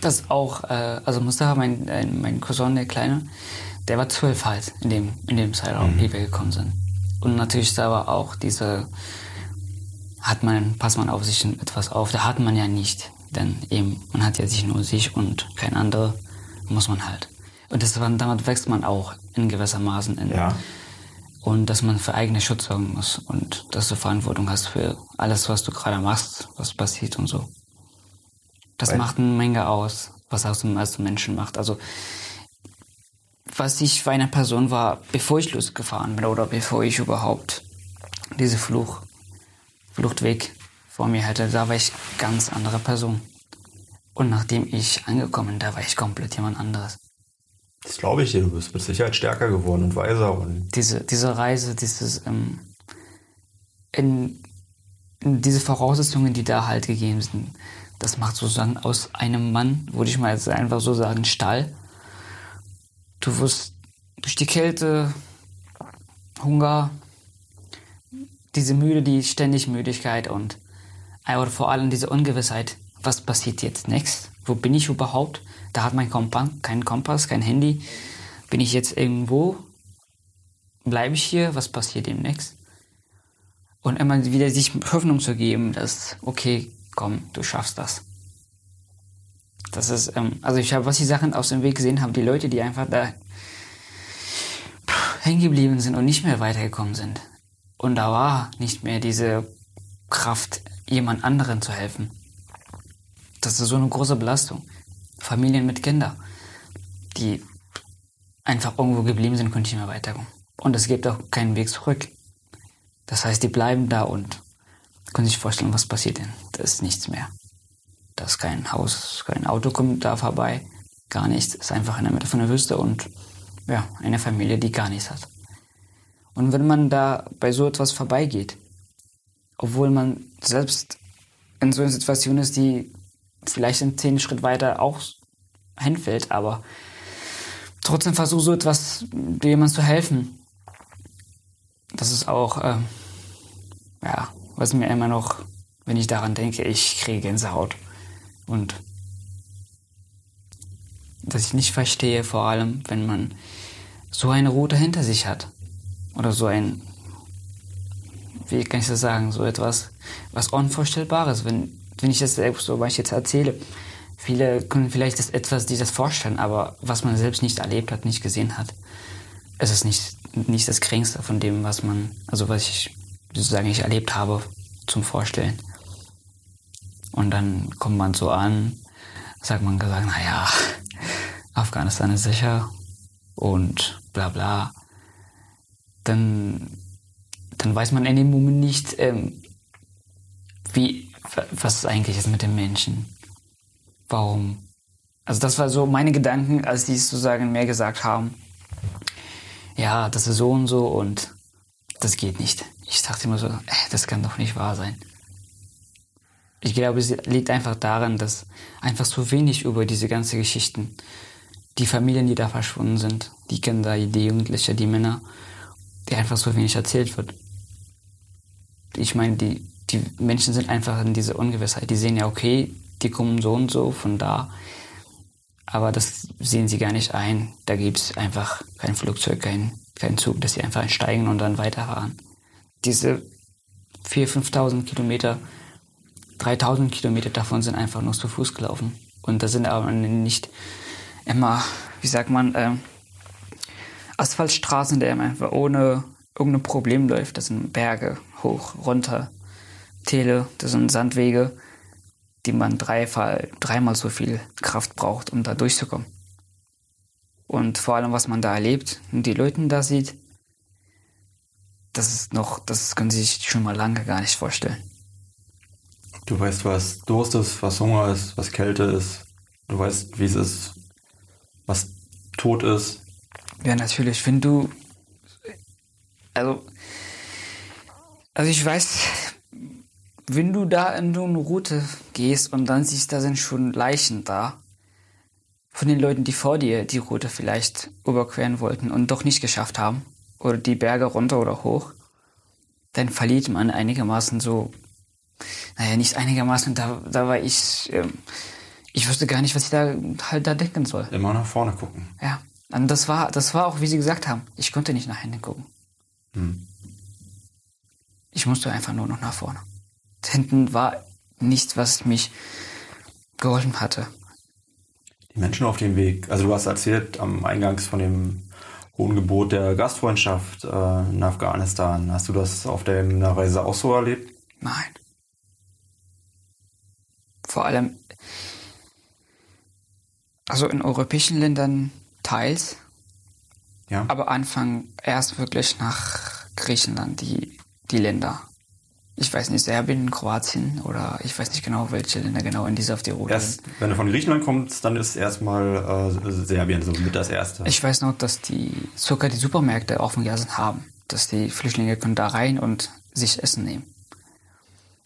Das auch, äh, also Mustafa, mein, äh, mein Cousin, der Kleine, der war zwölf halt in dem, in dem Zeitraum, mhm. wie wir gekommen sind. Und natürlich da war auch diese hat man, passt man auf sich etwas auf. Da hat man ja nicht. Denn eben, man hat ja sich nur sich und kein anderer, muss man halt. Und das, damit wächst man auch in gewissermaßen. In, ja. Und dass man für eigene Schutz sorgen muss und dass du Verantwortung hast für alles, was du gerade machst, was passiert und so. Das Weil macht eine Menge aus, was aus dem, als Menschen macht. Also, was ich für eine Person war, bevor ich losgefahren bin oder bevor ich überhaupt diese Fluch Fluchtweg vor mir hätte, da war ich ganz andere Person. Und nachdem ich angekommen, da war ich komplett jemand anderes. Das glaube ich dir, du bist mit Sicherheit stärker geworden und weiser. Und diese, diese Reise, dieses, ähm, in, in diese Voraussetzungen, die da halt gegeben sind, das macht sozusagen aus einem Mann, würde ich mal jetzt einfach so sagen, Stall. Du wirst durch die Kälte, Hunger, diese Müde, die ständig Müdigkeit und aber vor allem diese Ungewissheit, was passiert jetzt next? Wo bin ich überhaupt? Da hat mein Kompass, kein Kompass, kein Handy. Bin ich jetzt irgendwo? Bleibe ich hier? Was passiert demnächst? Und immer wieder sich Hoffnung zu geben, dass, okay, komm, du schaffst das. Das ist, ähm, also ich habe, was die Sachen aus dem Weg gesehen haben, die Leute, die einfach da hängen geblieben sind und nicht mehr weitergekommen sind. Und da war nicht mehr diese Kraft, jemand anderen zu helfen. Das ist so eine große Belastung. Familien mit Kindern, die einfach irgendwo geblieben sind, können nicht mehr weiterkommen. Und es gibt auch keinen Weg zurück. Das heißt, die bleiben da und können sich vorstellen, was passiert denn. Da ist nichts mehr. Da ist kein Haus, kein Auto kommt da vorbei, gar nichts. Ist einfach in der Mitte von der Wüste und ja, eine Familie, die gar nichts hat. Und wenn man da bei so etwas vorbeigeht, obwohl man selbst in so einer Situation ist, die vielleicht in zehn Schritt weiter auch hinfällt, aber trotzdem versuche so etwas jemandem zu helfen. Das ist auch, äh, ja, was mir immer noch, wenn ich daran denke, ich kriege Gänsehaut. Und dass ich nicht verstehe, vor allem, wenn man so eine Route hinter sich hat. Oder so ein, wie kann ich das sagen, so etwas, was Unvorstellbares. Wenn, wenn ich das selbst so, was ich jetzt erzähle, viele können vielleicht das etwas sich das vorstellen, aber was man selbst nicht erlebt hat, nicht gesehen hat, es ist nicht, nicht das Geringste von dem, was man, also was ich sozusagen nicht erlebt habe, zum Vorstellen. Und dann kommt man so an, sagt man gesagt, naja, Afghanistan ist sicher und bla bla. Dann, dann weiß man in dem Moment nicht, ähm, wie, was eigentlich ist mit den Menschen. Warum? Also das war so meine Gedanken, als die sozusagen mir gesagt haben, ja, das ist so und so und das geht nicht. Ich dachte immer so, äh, das kann doch nicht wahr sein. Ich glaube, es liegt einfach daran, dass einfach so wenig über diese ganzen Geschichten, die Familien, die da verschwunden sind, die Kinder, die Jugendlichen, die Männer, die einfach so wenig erzählt wird. Ich meine, die, die Menschen sind einfach in dieser Ungewissheit. Die sehen ja, okay, die kommen so und so von da, aber das sehen sie gar nicht ein. Da gibt es einfach kein Flugzeug, kein, kein Zug, dass sie einfach einsteigen und dann weiterfahren. Diese 4.000, 5.000 Kilometer 3000 Kilometer davon sind einfach nur zu Fuß gelaufen. Und das sind aber nicht immer, wie sagt man, äh, Asphaltstraßen, der einfach ohne irgendein Problem läuft. Das sind Berge, hoch, runter, Täle, das sind Sandwege, die man dreifach, dreimal so viel Kraft braucht, um da durchzukommen. Und vor allem, was man da erlebt und die Leute da sieht, das ist noch, das können Sie sich schon mal lange gar nicht vorstellen. Du weißt, was Durst ist, was Hunger ist, was Kälte ist. Du weißt, wie es ist, was Tod ist. Ja, natürlich. Wenn du. Also. Also, ich weiß, wenn du da in so eine Route gehst und dann siehst, da sind schon Leichen da. Von den Leuten, die vor dir die Route vielleicht überqueren wollten und doch nicht geschafft haben. Oder die Berge runter oder hoch. Dann verliert man einigermaßen so naja, nicht einigermaßen, da, da war ich, ähm, ich wusste gar nicht, was ich da halt da denken soll. Immer nach vorne gucken. Ja. Und das war, das war auch, wie Sie gesagt haben, ich konnte nicht nach hinten gucken. Hm. Ich musste einfach nur noch nach vorne. Hinten war nichts, was mich geholfen hatte. Die Menschen auf dem Weg, also du hast erzählt am Eingangs von dem hohen Gebot der Gastfreundschaft äh, in Afghanistan. Hast du das auf deiner Reise auch so erlebt? Nein vor allem, also in europäischen Ländern teils, ja. aber Anfang erst wirklich nach Griechenland, die, die Länder. Ich weiß nicht, Serbien, Kroatien oder ich weiß nicht genau, welche Länder genau in dieser auf die Route Erst, sind. Wenn du von Griechenland kommst, dann ist erstmal äh, Serbien so mit das erste. Ich weiß noch, dass die sogar die Supermärkte offen gelassen haben, dass die Flüchtlinge können da rein und sich Essen nehmen.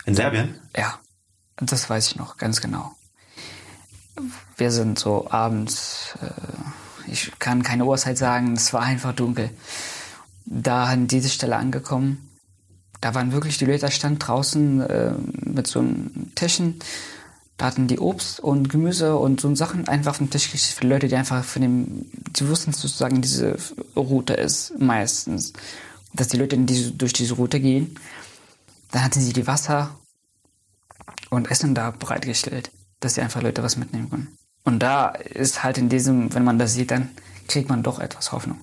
In Serbien? Ja. Das weiß ich noch ganz genau. Wir sind so abends, äh, ich kann keine Uhrzeit sagen, es war einfach dunkel. Da an diese Stelle angekommen, da waren wirklich die Leute stand draußen äh, mit so einem Tischen. Da hatten die Obst und Gemüse und so Sachen einfach auf den Tisch gekriegt für Leute, die einfach von dem, die wussten sozusagen, diese Route ist meistens, dass die Leute diese, durch diese Route gehen. Dann hatten sie die Wasser und Essen da bereitgestellt, dass die einfach Leute was mitnehmen können. Und da ist halt in diesem, wenn man das sieht, dann kriegt man doch etwas Hoffnung.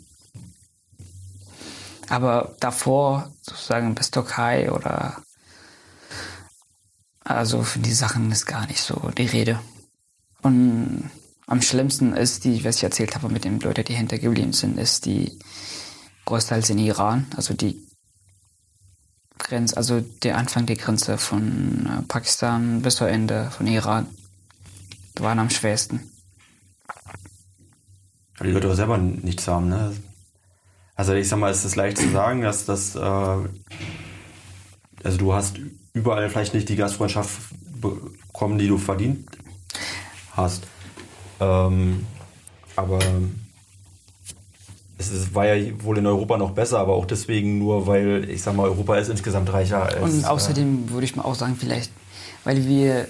Aber davor, sozusagen bis Türkei oder also für die Sachen ist gar nicht so die Rede. Und am schlimmsten ist die, was ich erzählt habe mit den Leuten, die hintergeblieben sind, ist die großteils in Iran, also die Grenze, also der Anfang der Grenze von äh, Pakistan bis zum Ende von Iran waren am schwersten. Die Leute auch selber nichts haben, ne? Also ich sag mal, es ist leicht zu sagen, dass das, äh, also du hast überall vielleicht nicht die Gastfreundschaft bekommen, die du verdient hast. Ähm, aber es war ja wohl in Europa noch besser, aber auch deswegen nur, weil ich sag mal, Europa ist insgesamt reicher als. Und außerdem äh, würde ich mal auch sagen, vielleicht, weil wir,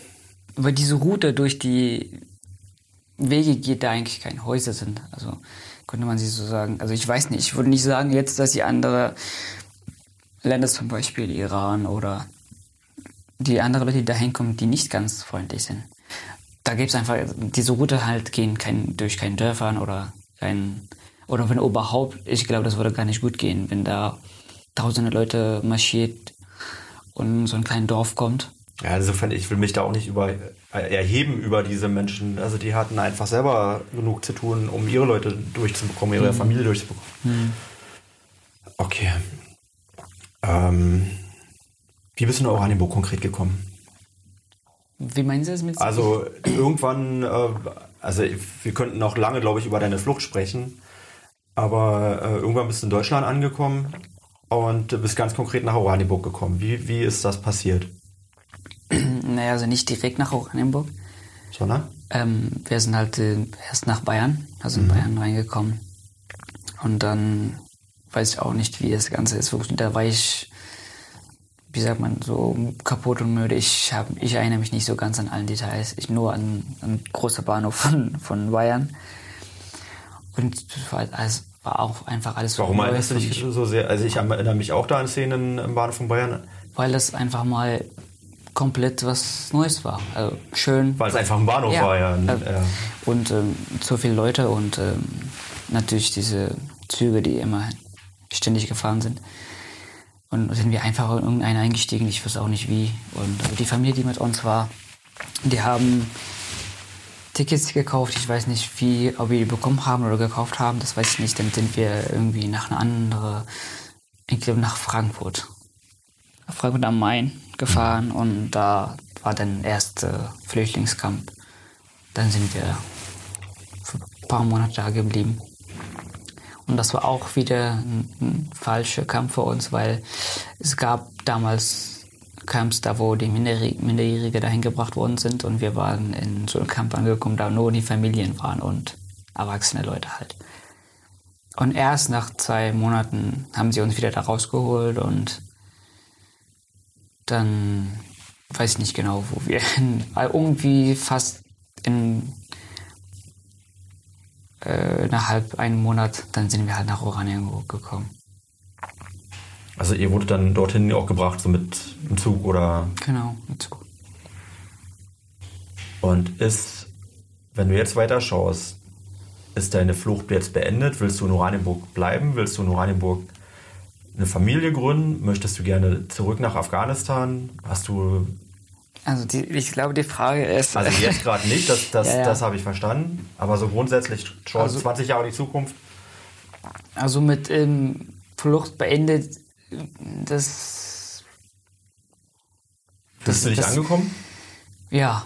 weil diese Route durch die Wege geht, da eigentlich keine Häuser sind. Also könnte man sie so sagen. Also ich weiß nicht, ich würde nicht sagen jetzt, dass die andere Länder, zum Beispiel Iran oder die anderen Leute, die da hinkommen, die nicht ganz freundlich sind. Da gibt es einfach, diese Route halt gehen kein, durch keinen Dörfern oder kein oder wenn überhaupt, ich glaube, das würde gar nicht gut gehen, wenn da tausende Leute marschiert und so ein kleines Dorf kommt. Ja, insofern, ich will mich da auch nicht über, äh, erheben über diese Menschen. Also die hatten einfach selber genug zu tun, um ihre Leute durchzubekommen, ihre mhm. Familie durchzubekommen. Mhm. Okay. Ähm, wie bist du nach Oranienburg konkret gekommen? Wie meinen Sie das mit? Also irgendwann, äh, also wir könnten noch lange, glaube ich, über deine Flucht sprechen. Aber äh, irgendwann bist du in Deutschland angekommen und bist ganz konkret nach Oranienburg gekommen. Wie, wie ist das passiert? Naja, also nicht direkt nach Oranienburg. Sondern? Ähm, wir sind halt äh, erst nach Bayern, also in mhm. Bayern reingekommen. Und dann weiß ich auch nicht, wie das Ganze ist. Da war ich, wie sagt man, so kaputt und müde. Ich, hab, ich erinnere mich nicht so ganz an allen Details. Ich nur an, an großer Bahnhof von, von Bayern. Und das war, alles, war auch einfach alles Warum so erinnerst du dich so sehr? Also ich erinnere mich auch da an Szenen im Bahnhof von Bayern. Weil das einfach mal komplett was Neues war. Also schön. Weil es einfach ein Bahnhof ja, war, ja. Äh, ja. Und ähm, so viele Leute und ähm, natürlich diese Züge, die immer ständig gefahren sind. Und sind wir einfach in irgendeinen eingestiegen, ich weiß auch nicht wie. Und die Familie, die mit uns war, die haben Tickets gekauft. Ich weiß nicht, wie, ob wir die bekommen haben oder gekauft haben. Das weiß ich nicht. Dann sind wir irgendwie nach einer anderen, ich glaube nach Frankfurt. Nach Frankfurt am Main gefahren und da war dann erst äh, Flüchtlingscamp. Dann sind wir für ein paar Monate da geblieben. Und das war auch wieder ein, ein falscher Kampf für uns, weil es gab damals Camps, da wo die Minderjährige dahin gebracht worden sind und wir waren in so einem Camp angekommen, da nur die Familien waren und erwachsene Leute halt. Und erst nach zwei Monaten haben sie uns wieder da rausgeholt und dann weiß ich nicht genau, wo wir hin. Irgendwie fast in äh, innerhalb einem Monat, dann sind wir halt nach Oranienburg gekommen. Also ihr wurde dann dorthin auch gebracht, so mit dem Zug oder? Genau, mit Zug. Und ist, wenn du jetzt weiter schaust, ist deine Flucht jetzt beendet? Willst du in Oranienburg bleiben? Willst du in Oranienburg eine Familie gründen? Möchtest du gerne zurück nach Afghanistan? Hast du. Also die, ich glaube, die Frage ist. Also jetzt gerade nicht, das, das, ja, ja. das habe ich verstanden. Aber so grundsätzlich schon also, 20 Jahre in die Zukunft. Also mit ähm, Flucht beendet das. Bist du nicht das, angekommen? Ja.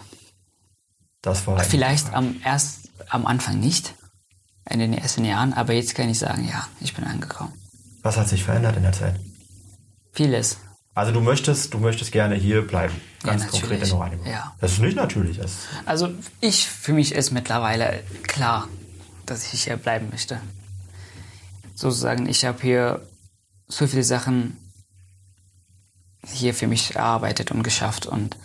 Das war. Vielleicht am, erst am Anfang nicht, in den ersten Jahren, aber jetzt kann ich sagen, ja, ich bin angekommen. Was hat sich verändert in der Zeit? Vieles. Also du möchtest, du möchtest gerne hier bleiben, ganz ja, konkret in Oranienburg. Ja. Das ist nicht natürlich. Das also ich, für mich ist mittlerweile klar, dass ich hier bleiben möchte. Sozusagen, ich habe hier so viele Sachen hier für mich erarbeitet und geschafft und,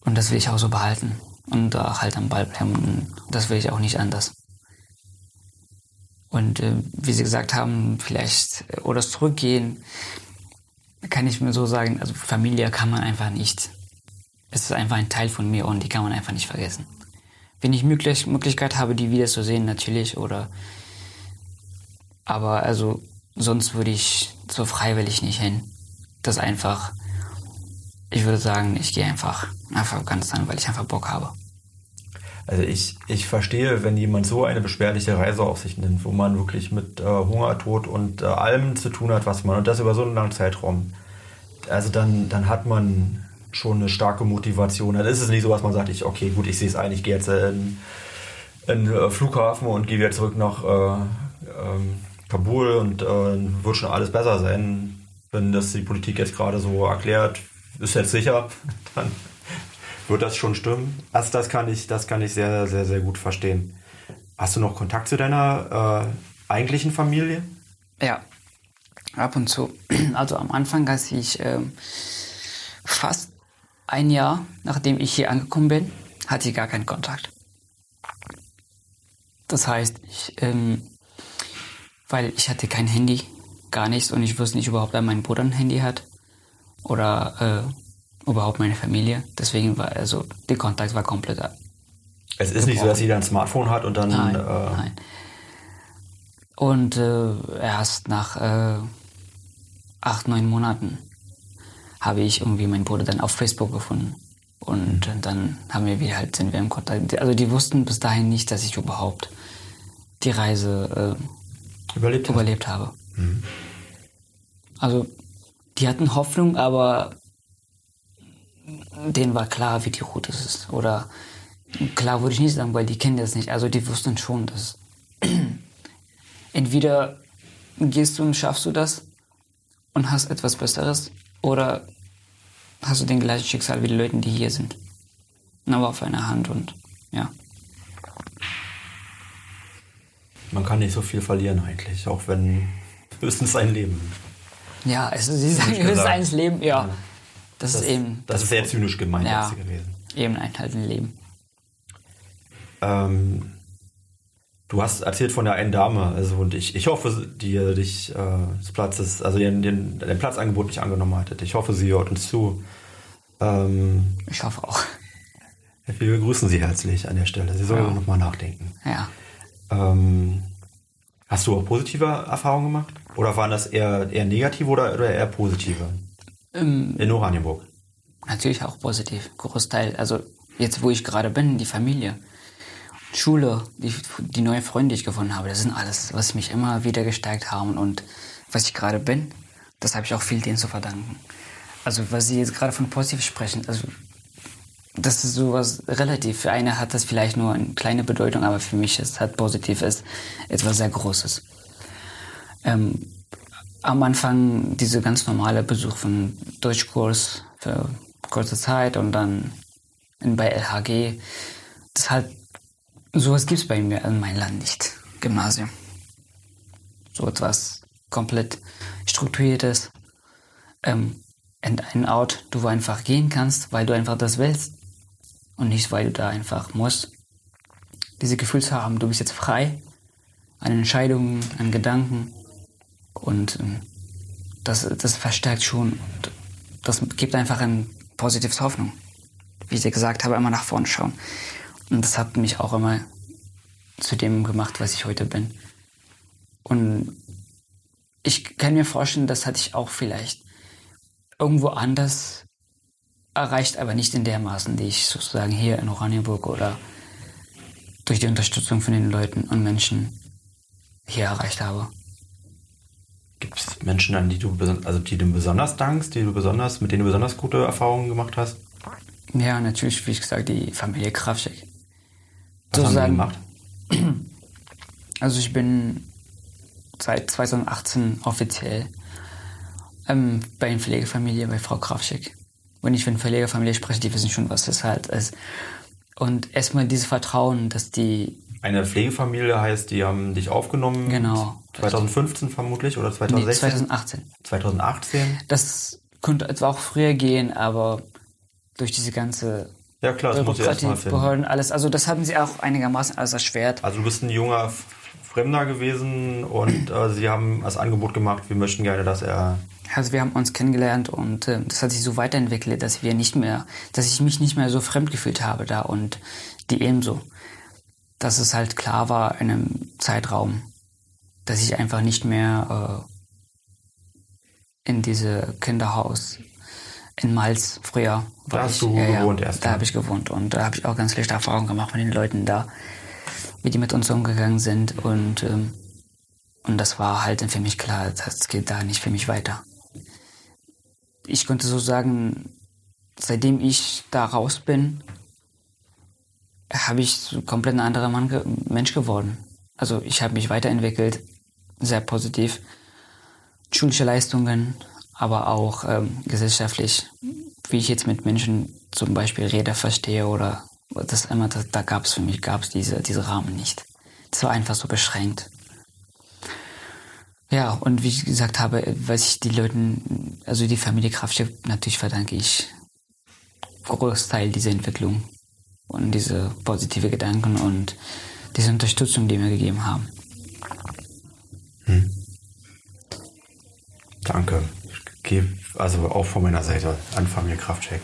und das will ich auch so behalten und da halt am Ball bleiben und das will ich auch nicht anders. Und äh, wie Sie gesagt haben, vielleicht äh, oder zurückgehen, kann ich mir so sagen, also Familie kann man einfach nicht. Es ist einfach ein Teil von mir und die kann man einfach nicht vergessen. Wenn ich möglich, Möglichkeit habe, die wieder zu sehen, natürlich, oder aber also sonst würde ich so freiwillig nicht hin. Das einfach, ich würde sagen, ich gehe einfach nach Afghanistan, weil ich einfach Bock habe. Also ich, ich verstehe, wenn jemand so eine beschwerliche Reise auf sich nimmt, wo man wirklich mit äh, Hungertod und äh, allem zu tun hat, was man, und das über so einen langen Zeitraum, also dann, dann hat man schon eine starke Motivation. Dann ist es nicht so, dass man sagt, ich, okay, gut, ich sehe es ein, ich gehe jetzt in, in äh, Flughafen und gehe wieder zurück nach äh, ähm, Kabul und äh, wird schon alles besser sein, wenn das die Politik jetzt gerade so erklärt, ist jetzt sicher, dann wird das schon stimmen. Also das kann ich, das kann ich sehr, sehr, sehr gut verstehen. Hast du noch Kontakt zu deiner äh, eigentlichen Familie? Ja, ab und zu. Also am Anfang, als ich ähm, fast ein Jahr, nachdem ich hier angekommen bin, hatte ich gar keinen Kontakt. Das heißt, ich, ähm, weil ich hatte kein Handy, gar nichts und ich wusste nicht überhaupt, ob mein Bruder ein Handy hat oder äh, überhaupt meine Familie. Deswegen war also der Kontakt war komplett. Es ist nicht so, dass jeder ein Smartphone hat und dann. Nein, äh nein. Und äh, erst nach äh, acht, neun Monaten habe ich irgendwie meinen Bruder dann auf Facebook gefunden. Und mhm. dann haben wir wieder halt, sind wir im Kontakt. Also die wussten bis dahin nicht, dass ich überhaupt die Reise äh, überlebt, überlebt habe. Mhm. Also die hatten Hoffnung, aber denen war klar, wie die Route ist. Oder klar würde ich nicht sagen, weil die kennen das nicht. Also die wussten schon, dass entweder gehst du und schaffst du das und hast etwas Besseres oder hast du den gleichen Schicksal wie die Leute, die hier sind. Aber auf einer Hand und ja. Man kann nicht so viel verlieren eigentlich, auch wenn höchstens ein Leben. Ja, es ist, sie sagen höchstens ein Leben, ja. Das, das, ist eben. Das, das ist sehr zynisch gemeint ja, gewesen. Eben ein halt ein Leben. Ähm, du hast erzählt von der einen Dame, also und ich, ich hoffe, die dich äh, des Platzes, also den, den, den Platzangebot nicht angenommen hat. Ich hoffe, sie hört uns zu. Ähm, ich hoffe auch. Wir begrüßen Sie herzlich an der Stelle. Sie sollen ja. nochmal nachdenken. Ja. Ähm, hast du auch positive Erfahrungen gemacht? Oder waren das eher, eher negative oder, oder eher positive? Ähm, In Oranienburg? Natürlich auch positiv. Großteil. Also jetzt, wo ich gerade bin, die Familie. Schule, die, die neuen Freunde, die ich gefunden habe, das sind alles, was mich immer wieder gestärkt haben und was ich gerade bin, das habe ich auch viel denen zu verdanken. Also was Sie jetzt gerade von positiv sprechen, also das ist sowas relativ. Für eine hat das vielleicht nur eine kleine Bedeutung, aber für mich ist hat positiv ist etwas sehr Großes. Ähm, am Anfang diese ganz normale Besuch von Deutschkurs für kurze Zeit und dann bei LHG. Das halt, sowas gibt es bei mir in meinem Land nicht. Gymnasium. So etwas komplett strukturiertes. Ähm, in einen Ort, du einfach gehen kannst, weil du einfach das willst und nicht, weil du da einfach musst. Diese Gefühl zu haben, du bist jetzt frei an Entscheidungen, an Gedanken und ähm, das, das verstärkt schon und das gibt einfach ein positives Hoffnung. Wie ich dir gesagt habe, immer nach vorne schauen. Und das hat mich auch immer zu dem gemacht, was ich heute bin. Und ich kann mir vorstellen, das hatte ich auch vielleicht irgendwo anders erreicht, aber nicht in der Maßen, die ich sozusagen hier in Oranienburg oder durch die Unterstützung von den Leuten und Menschen hier erreicht habe. Gibt es Menschen, an die du, also die du besonders dankst, die du besonders, mit denen du besonders gute Erfahrungen gemacht hast? Ja, natürlich, wie ich gesagt, die Familie Krafschick. Was sozusagen, haben die gemacht? Also ich bin seit 2018 offiziell ähm, bei einer Pflegefamilie bei Frau Krafschick wenn ich von Verlegerfamilie spreche, die wissen schon, was das halt ist. Und erstmal dieses Vertrauen, dass die. Eine Pflegefamilie heißt, die haben dich aufgenommen. Genau. 2015 vermutlich oder 2016? Nee, 2018. 2018? Das könnte zwar auch früher gehen, aber durch diese ganze ja klar, das muss ich erstmal Behörden, alles. Also das haben sie auch einigermaßen alles erschwert. Also du bist ein junger Fremder gewesen und äh, sie haben das Angebot gemacht, wir möchten gerne, dass er also wir haben uns kennengelernt und äh, das hat sich so weiterentwickelt, dass wir nicht mehr, dass ich mich nicht mehr so fremd gefühlt habe da und die ebenso. Dass es halt klar war in einem Zeitraum, dass ich einfach nicht mehr äh, in diese Kinderhaus in Malz früher. Da hast ich, du ja, gewohnt ja, erst. Da habe ich gewohnt und da habe ich auch ganz schlechte Erfahrungen gemacht mit den Leuten da, wie die mit uns umgegangen sind und ähm, und das war halt für mich klar, das geht da nicht für mich weiter ich könnte so sagen, seitdem ich da raus bin, habe ich komplett ein anderer Mann Mensch geworden. Also ich habe mich weiterentwickelt, sehr positiv. Schulische Leistungen, aber auch ähm, gesellschaftlich wie ich jetzt mit Menschen zum Beispiel rede, verstehe oder das immer, da, da gab es für mich, gab es diese, diese Rahmen nicht. Das war einfach so beschränkt. Ja, und wie ich gesagt habe, was ich die Leuten, also die Familie Kraftschiff, natürlich verdanke ich Großteil dieser Entwicklung und diese positive Gedanken und diese Unterstützung, die mir gegeben haben. Hm. Danke. Ich gebe also auch von meiner Seite an Familie Kraftcheck.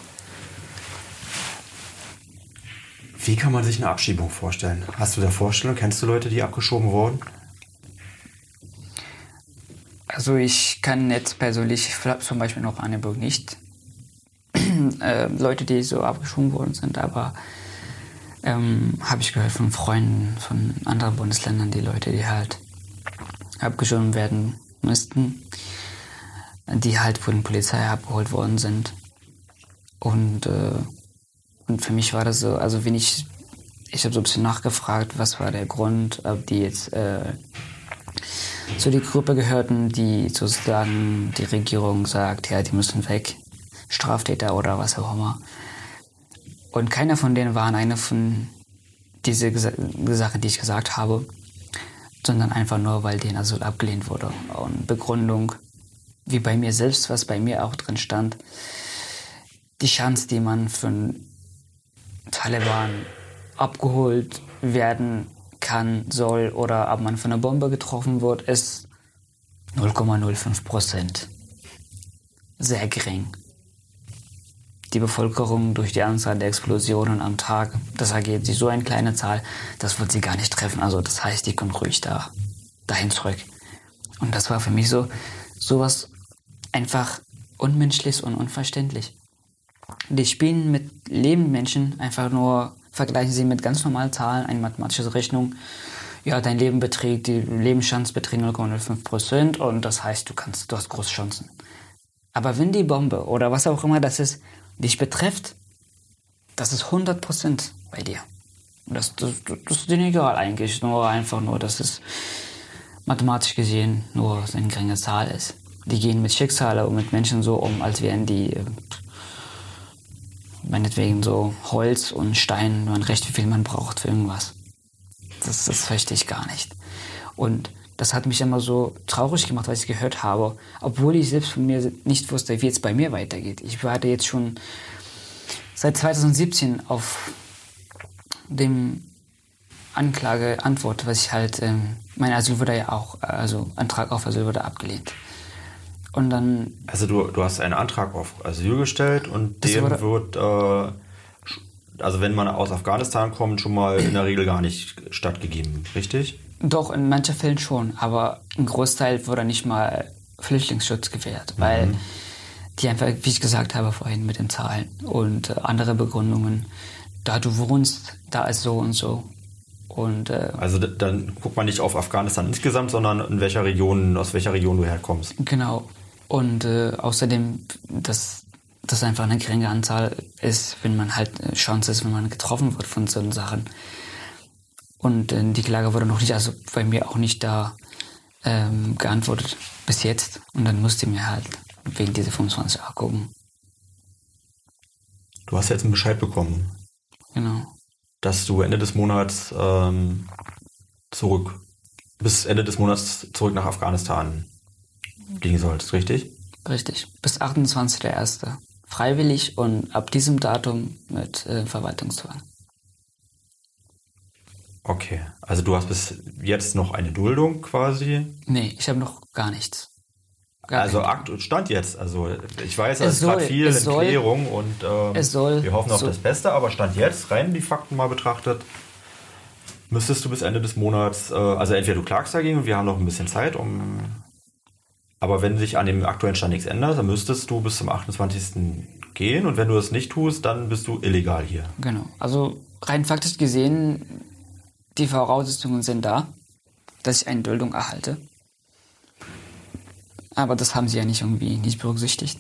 Wie kann man sich eine Abschiebung vorstellen? Hast du da Vorstellung? Kennst du Leute, die abgeschoben wurden? Also ich kann jetzt persönlich zum Beispiel noch Anneburg nicht äh, Leute, die so abgeschoben worden sind, aber ähm, habe ich gehört von Freunden von anderen Bundesländern, die Leute, die halt abgeschoben werden müssten, die halt von der Polizei abgeholt worden sind. Und, äh, und für mich war das so, also wenn ich, ich habe so ein bisschen nachgefragt, was war der Grund, ob die jetzt äh, zu der Gruppe gehörten, die sozusagen die Regierung sagt, ja, die müssen weg, Straftäter oder was auch immer. Und keiner von denen war eine von diese Sachen, die ich gesagt habe, sondern einfach nur, weil denen Asyl abgelehnt wurde. Und Begründung, wie bei mir selbst, was bei mir auch drin stand, die Chance, die man von Taliban abgeholt werden kann, soll oder ob man von einer Bombe getroffen wird, ist 0,05 Prozent. Sehr gering die Bevölkerung durch die Anzahl der Explosionen am Tag, das ergeht sich so eine kleine Zahl, das wird sie gar nicht treffen. Also das heißt, die kommen ruhig da, dahin zurück. Und das war für mich so, sowas einfach unmenschlich und unverständlich. Die spielen mit lebenden Menschen einfach nur, vergleichen sie mit ganz normalen Zahlen, eine mathematische Rechnung. Ja, dein Leben beträgt, die Lebenschance beträgt 0,05 Prozent und das heißt, du kannst, du hast große Chancen. Aber wenn die Bombe oder was auch immer das ist, dich betrifft, das ist 100% bei dir. Das, das, das ist denen egal eigentlich, nur einfach nur, dass es mathematisch gesehen nur eine geringe Zahl ist. Die gehen mit Schicksale und mit Menschen so um, als wären die äh, meinetwegen so Holz und Stein, man recht, wie viel man braucht für irgendwas. Das, das verstehe ich gar nicht. Und das hat mich immer so traurig gemacht, was ich gehört habe, obwohl ich selbst von mir nicht wusste, wie es bei mir weitergeht. Ich warte jetzt schon seit 2017 auf dem Anklageantwort, was ich halt, ähm, mein Asyl wurde ja auch, also Antrag auf Asyl wurde abgelehnt. Und dann. Also du, du hast einen Antrag auf Asyl gestellt und dem wird, äh, also wenn man aus Afghanistan kommt, schon mal in der Regel gar nicht stattgegeben, richtig? Doch, in manchen Fällen schon, aber ein Großteil wurde nicht mal Flüchtlingsschutz gewährt, mhm. weil die einfach, wie ich gesagt habe vorhin mit den Zahlen und äh, andere Begründungen, da du wohnst, da ist so und so. Und, äh, also dann guckt man nicht auf Afghanistan insgesamt, sondern in welcher Region, aus welcher Region du herkommst. Genau. Und äh, außerdem, dass das einfach eine geringe Anzahl ist, wenn man halt äh, Chance ist, wenn man getroffen wird von solchen Sachen. Und äh, die Klage wurde noch nicht, also bei mir auch nicht da ähm, geantwortet bis jetzt. Und dann musste ich mir halt wegen dieser 25 A gucken. Du hast jetzt einen Bescheid bekommen. Genau. Dass du Ende des Monats ähm, zurück, bis Ende des Monats zurück nach Afghanistan fliegen sollst, richtig? Richtig. Bis 28.01. Freiwillig und ab diesem Datum mit äh, Verwaltungszwang. Okay, also du hast bis jetzt noch eine Duldung quasi? Nee, ich habe noch gar nichts. Gar also Akt Stand jetzt. Also ich weiß, es ist gerade viel in Klärung und ähm, soll, wir hoffen auf das Beste, aber Stand jetzt, rein die Fakten mal betrachtet, müsstest du bis Ende des Monats, äh, also entweder du klagst dagegen und wir haben noch ein bisschen Zeit, um aber wenn sich an dem aktuellen Stand nichts ändert, dann müsstest du bis zum 28. gehen und wenn du das nicht tust, dann bist du illegal hier. Genau. Also rein faktisch gesehen die Voraussetzungen sind da, dass ich eine Duldung erhalte. Aber das haben sie ja nicht irgendwie nicht berücksichtigt.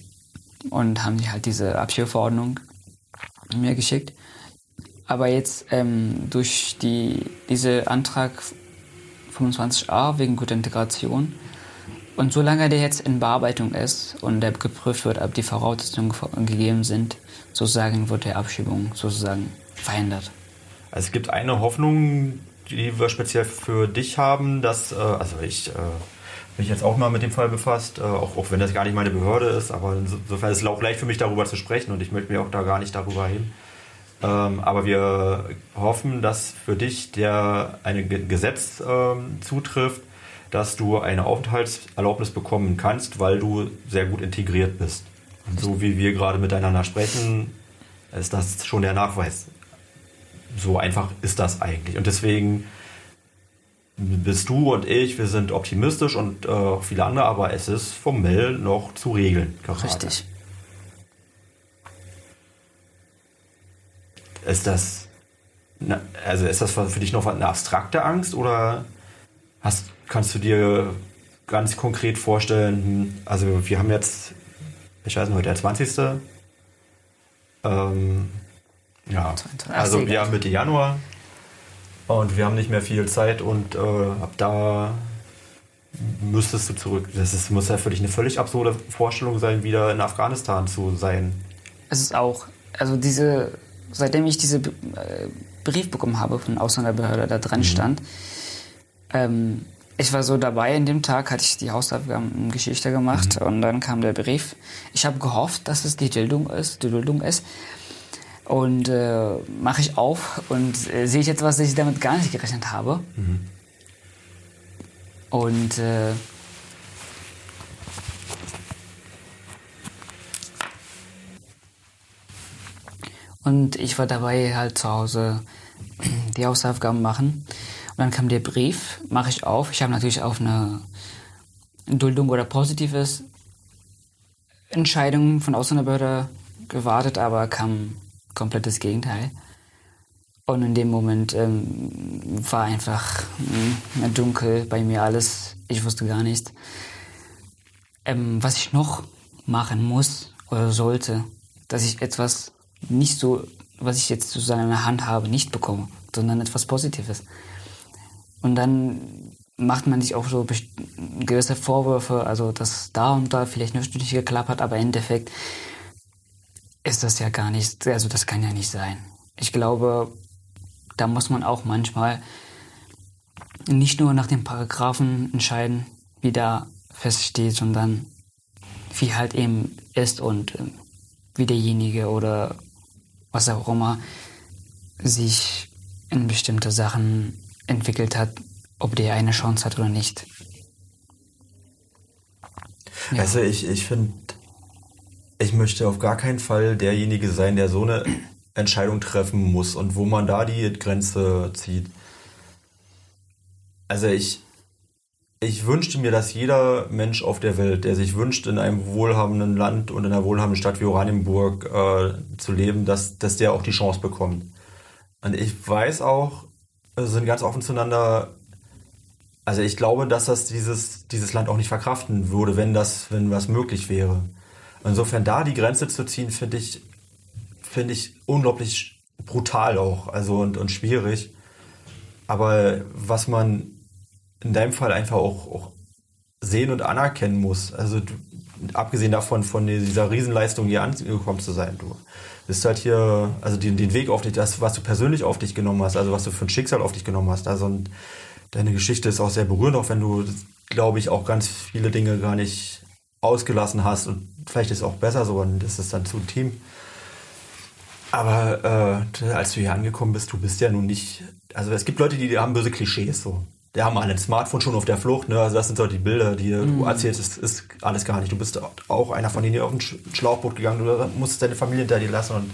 Und haben sie halt diese Abschirverordnung mir geschickt. Aber jetzt ähm, durch die, diese Antrag 25a wegen guter Integration Und solange der jetzt in Bearbeitung ist und der geprüft wird, ob die Voraussetzungen gegeben sind, sozusagen wird die Abschiebung sozusagen verhindert. Also es gibt eine Hoffnung, die wir speziell für dich haben, dass, äh, also ich äh, mich jetzt auch mal mit dem Fall befasst, äh, auch, auch, wenn das gar nicht meine Behörde ist, aber insofern ist es auch leicht für mich darüber zu sprechen und ich möchte mir auch da gar nicht darüber hin. Ähm, aber wir hoffen, dass für dich der ein Gesetz ähm, zutrifft, dass du eine Aufenthaltserlaubnis bekommen kannst, weil du sehr gut integriert bist. Und so wie wir gerade miteinander sprechen, ist das schon der Nachweis. So einfach ist das eigentlich. Und deswegen bist du und ich, wir sind optimistisch und äh, viele andere, aber es ist formell noch zu regeln. Gerade. Richtig. Ist das, also ist das für dich noch eine abstrakte Angst oder hast, kannst du dir ganz konkret vorstellen, hm, also wir haben jetzt, ich weiß nicht, heute der 20. Ähm, ja, also wir haben Mitte Januar und wir haben nicht mehr viel Zeit und äh, ab da müsstest du zurück. Das ist, muss ja für dich eine völlig absurde Vorstellung sein, wieder in Afghanistan zu sein. Es ist auch, also diese, seitdem ich diesen äh, Brief bekommen habe von der Ausländerbehörde, da drin mhm. stand, ähm, ich war so dabei, in dem Tag hatte ich die Hausaufgaben in Geschichte gemacht mhm. und dann kam der Brief. Ich habe gehofft, dass es die Duldung ist, die Duldung ist. Und äh, mache ich auf und äh, sehe ich etwas, dass ich damit gar nicht gerechnet habe. Mhm. Und äh, und ich war dabei halt zu Hause die Hausaufgaben machen. Und dann kam der Brief, mache ich auf. Ich habe natürlich auf eine Duldung oder positives Entscheidung von Ausländerbehörde gewartet, aber kam komplettes Gegenteil. Und in dem Moment ähm, war einfach mh, hm, dunkel bei mir alles. Ich wusste gar nichts. Ähm, was ich noch machen muss oder sollte, dass ich etwas nicht so, was ich jetzt sozusagen in der Hand habe, nicht bekomme, sondern etwas Positives. Und dann macht man sich auch so gewisse Vorwürfe, also dass da und da vielleicht nicht geklappt hat, aber im Endeffekt ist das ja gar nicht, also das kann ja nicht sein. Ich glaube, da muss man auch manchmal nicht nur nach den Paragraphen entscheiden, wie da feststeht, sondern wie halt eben ist und äh, wie derjenige oder was auch immer sich in bestimmte Sachen entwickelt hat, ob der eine Chance hat oder nicht. Ja. Also ich, ich finde, ich möchte auf gar keinen Fall derjenige sein, der so eine Entscheidung treffen muss und wo man da die Grenze zieht. Also ich, ich wünschte mir, dass jeder Mensch auf der Welt, der sich wünscht, in einem wohlhabenden Land und in einer wohlhabenden Stadt wie Oranienburg äh, zu leben, dass, dass der auch die Chance bekommt. Und ich weiß auch, wir sind ganz offen zueinander, also ich glaube, dass das dieses, dieses Land auch nicht verkraften würde, wenn das, wenn was möglich wäre. Insofern da die Grenze zu ziehen, finde ich, finde ich unglaublich brutal auch, also und, und schwierig. Aber was man in deinem Fall einfach auch, auch sehen und anerkennen muss, also du, abgesehen davon, von dieser Riesenleistung hier angekommen zu sein, du bist halt hier, also den, den Weg auf dich, das, was du persönlich auf dich genommen hast, also was du für ein Schicksal auf dich genommen hast, also und deine Geschichte ist auch sehr berührend, auch wenn du, glaube ich, auch ganz viele Dinge gar nicht ausgelassen hast und vielleicht ist es auch besser so und das ist dann zu intim. Aber äh, als du hier angekommen bist, du bist ja nun nicht. Also es gibt Leute, die haben böse Klischees so. Die haben alle ein Smartphone schon auf der Flucht, ne? Also das sind so die Bilder, die mhm. du erzählst, das ist alles gar nicht. Du bist auch einer von denen, die auf ein Schlauchboot gegangen, du musstest deine Familie hinter dir lassen und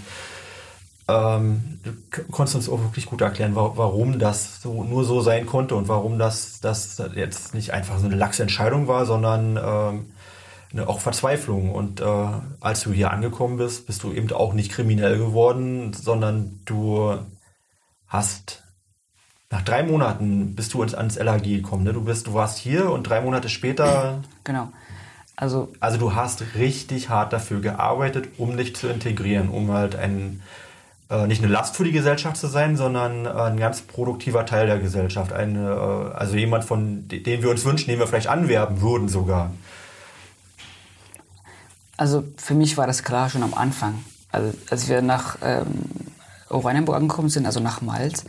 ähm, du konntest uns auch wirklich gut erklären, warum das so nur so sein konnte und warum das, das jetzt nicht einfach so eine laxe Entscheidung war, sondern ähm, auch Verzweiflung. Und äh, als du hier angekommen bist, bist du eben auch nicht kriminell geworden, sondern du hast nach drei Monaten bist du ans LAG gekommen. Ne? Du bist, du warst hier und drei Monate später. Genau. Also, also du hast richtig hart dafür gearbeitet, um dich zu integrieren, um halt ein, äh, nicht eine Last für die Gesellschaft zu sein, sondern ein ganz produktiver Teil der Gesellschaft. Eine, also jemand, von dem wir uns wünschen, den wir vielleicht anwerben würden sogar. Also für mich war das klar schon am Anfang. Also als wir nach ähm, Oranienburg angekommen sind, also nach Malz,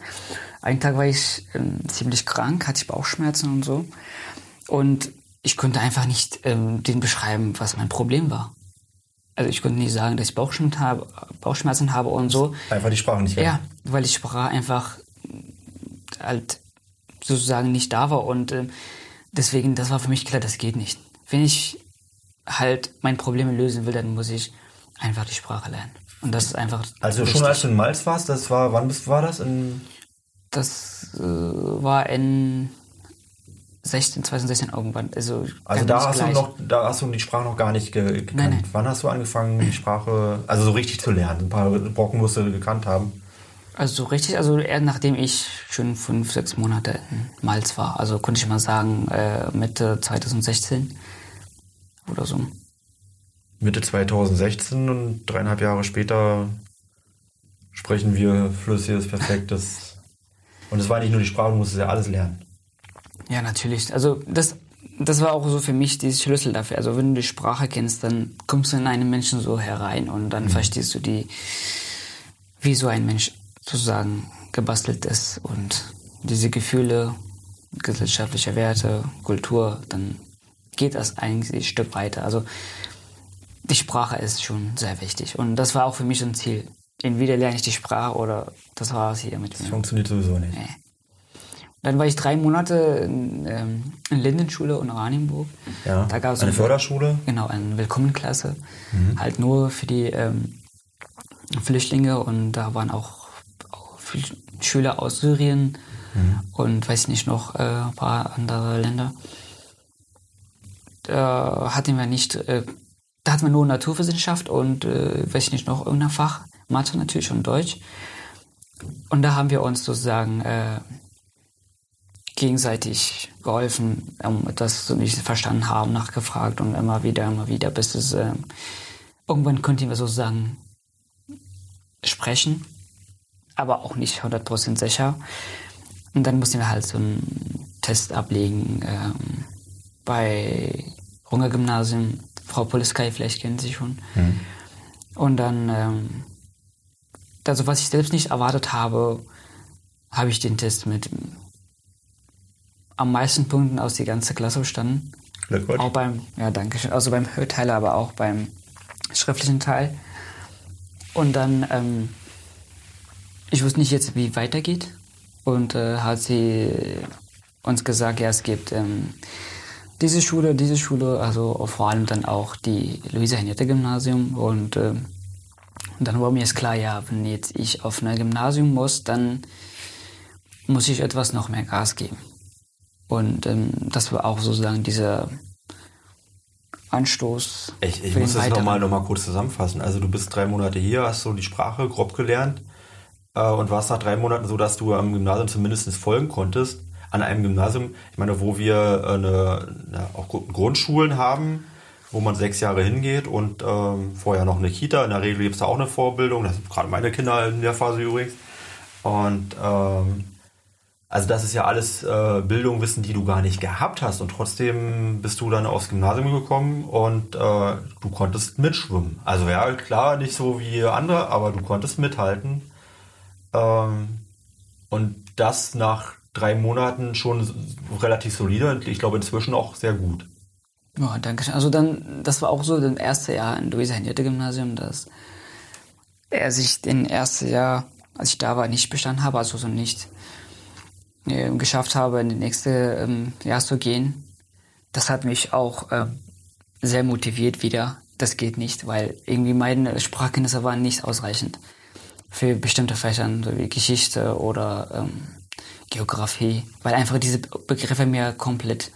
einen Tag war ich ähm, ziemlich krank, hatte ich Bauchschmerzen und so. Und ich konnte einfach nicht ähm, den beschreiben, was mein Problem war. Also ich konnte nicht sagen, dass ich Bauchschmerzen habe, Bauchschmerzen habe und so. Einfach die Sprache nicht. Ja, weil die Sprache einfach halt sozusagen nicht da war und äh, deswegen, das war für mich klar, das geht nicht. Wenn ich halt mein Problem lösen will, dann muss ich einfach die Sprache lernen. Und das ist einfach. Also wichtig. schon als du in Malz warst, das war, wann bist, war das? In das äh, war in 16, 2016 irgendwann. Also, also da hast gleich. du noch, da hast du die Sprache noch gar nicht ge gekannt. Nein, nein. Wann hast du angefangen, die Sprache, also so richtig zu lernen? Ein paar Brocken musst du gekannt haben. Also so richtig, also eher nachdem ich schon fünf, sechs Monate in Malz war. Also konnte ich mal sagen, äh, Mitte 2016 oder so. Mitte 2016 und dreieinhalb Jahre später sprechen wir flüssiges, perfektes. Und es war nicht nur die Sprache, du musstest ja alles lernen. Ja, natürlich. Also das, das war auch so für mich die Schlüssel dafür. Also wenn du die Sprache kennst, dann kommst du in einen Menschen so herein und dann mhm. verstehst du die, wie so ein Mensch sozusagen gebastelt ist und diese Gefühle, gesellschaftliche Werte, Kultur, dann geht das eigentlich ein Stück weiter. Also die Sprache ist schon sehr wichtig. Und das war auch für mich ein Ziel. Entweder lerne ich die Sprache oder das war es hier mit mir. Das funktioniert sowieso nicht. Nee. Dann war ich drei Monate in, ähm, in Lindenschule in Oranienburg. Ja, da gab's eine Förderschule? Genau, eine Willkommenklasse. Mhm. Halt nur für die ähm, Flüchtlinge und da waren auch, auch Schüler aus Syrien mhm. und weiß nicht noch äh, ein paar andere Länder hatten wir nicht, äh, da hatten wir nur Naturwissenschaft und, äh, weiß ich nicht, noch irgendein Fach, Mathe natürlich und Deutsch. Und da haben wir uns sozusagen äh, gegenseitig geholfen, um etwas nicht verstanden haben, nachgefragt und immer wieder, immer wieder, bis es äh, irgendwann konnten wir sozusagen sprechen, aber auch nicht 100% sicher. Und dann mussten wir halt so einen Test ablegen ähm, bei Runger Gymnasium, Frau Poliskei, vielleicht kennen Sie schon. Mhm. Und dann, ähm, also was ich selbst nicht erwartet habe, habe ich den Test mit am meisten Punkten aus die ganze Klasse bestanden. Glückwunsch. Auch beim, ja, danke schön. Also beim Hörteil, aber auch beim schriftlichen Teil. Und dann, ähm, ich wusste nicht jetzt, wie weitergeht. Und äh, hat sie uns gesagt, ja, es gibt ähm, diese Schule, diese Schule, also vor allem dann auch die Luisa-Henriette-Gymnasium. Und, äh, dann war mir jetzt klar, ja, wenn jetzt ich auf ein Gymnasium muss, dann muss ich etwas noch mehr Gas geben. Und ähm, das war auch sozusagen dieser Anstoß. Ich, ich muss das nochmal noch mal kurz zusammenfassen. Also du bist drei Monate hier, hast so die Sprache grob gelernt äh, und warst nach drei Monaten so, dass du am Gymnasium zumindest folgen konntest an einem Gymnasium, ich meine, wo wir äh, eine, eine, auch Grundschulen haben, wo man sechs Jahre hingeht und ähm, vorher noch eine Kita. In der Regel gibt es da auch eine Vorbildung. Das sind gerade meine Kinder in der Phase übrigens. Und ähm, also das ist ja alles äh, Bildung, Wissen, die du gar nicht gehabt hast. Und trotzdem bist du dann aufs Gymnasium gekommen und äh, du konntest mitschwimmen. Also ja, klar, nicht so wie andere, aber du konntest mithalten. Ähm, und das nach drei Monaten schon relativ solide und ich glaube inzwischen auch sehr gut. Ja, danke schön. Also dann, das war auch so das erste Jahr in Luisa Henriette Gymnasium, dass er sich den ersten Jahr, als ich da war, nicht bestanden habe, also so nicht äh, geschafft habe, in das nächste ähm, Jahr zu gehen. Das hat mich auch äh, sehr motiviert wieder. Das geht nicht, weil irgendwie meine Sprachkenntnisse waren nicht ausreichend für bestimmte Fächer, so wie Geschichte oder ähm, Geografie, weil einfach diese Begriffe mir komplett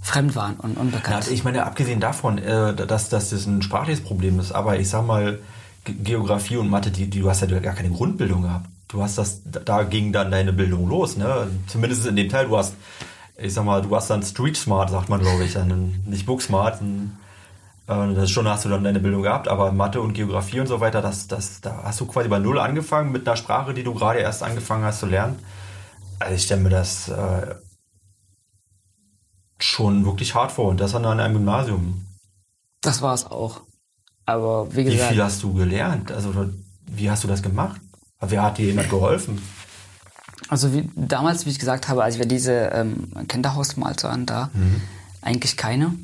fremd waren und unbekannt. Ja, ich meine, abgesehen davon, äh, dass, dass das ein sprachliches Problem ist, aber ich sag mal, Geografie und Mathe, die, die, du hast ja gar keine Grundbildung gehabt. Du hast das, da ging dann deine Bildung los, ne? Zumindest in dem Teil, du hast, ich sag mal, du hast dann Street Smart, sagt man, glaube ich, dann nicht Book Smart. Äh, das schon, hast du dann deine Bildung gehabt, aber Mathe und Geografie und so weiter, das, das, da hast du quasi bei Null angefangen mit einer Sprache, die du gerade erst angefangen hast zu lernen. Also ich stelle mir das äh, schon wirklich hart vor und das an einem Gymnasium. Das war es auch. Aber wie gesagt. Wie viel hast du gelernt? Also wie hast du das gemacht? Wer hat dir jemand geholfen? Also wie, damals, wie ich gesagt habe, als wir diese ähm, Kinderhausmalte waren da, mhm. eigentlich keine.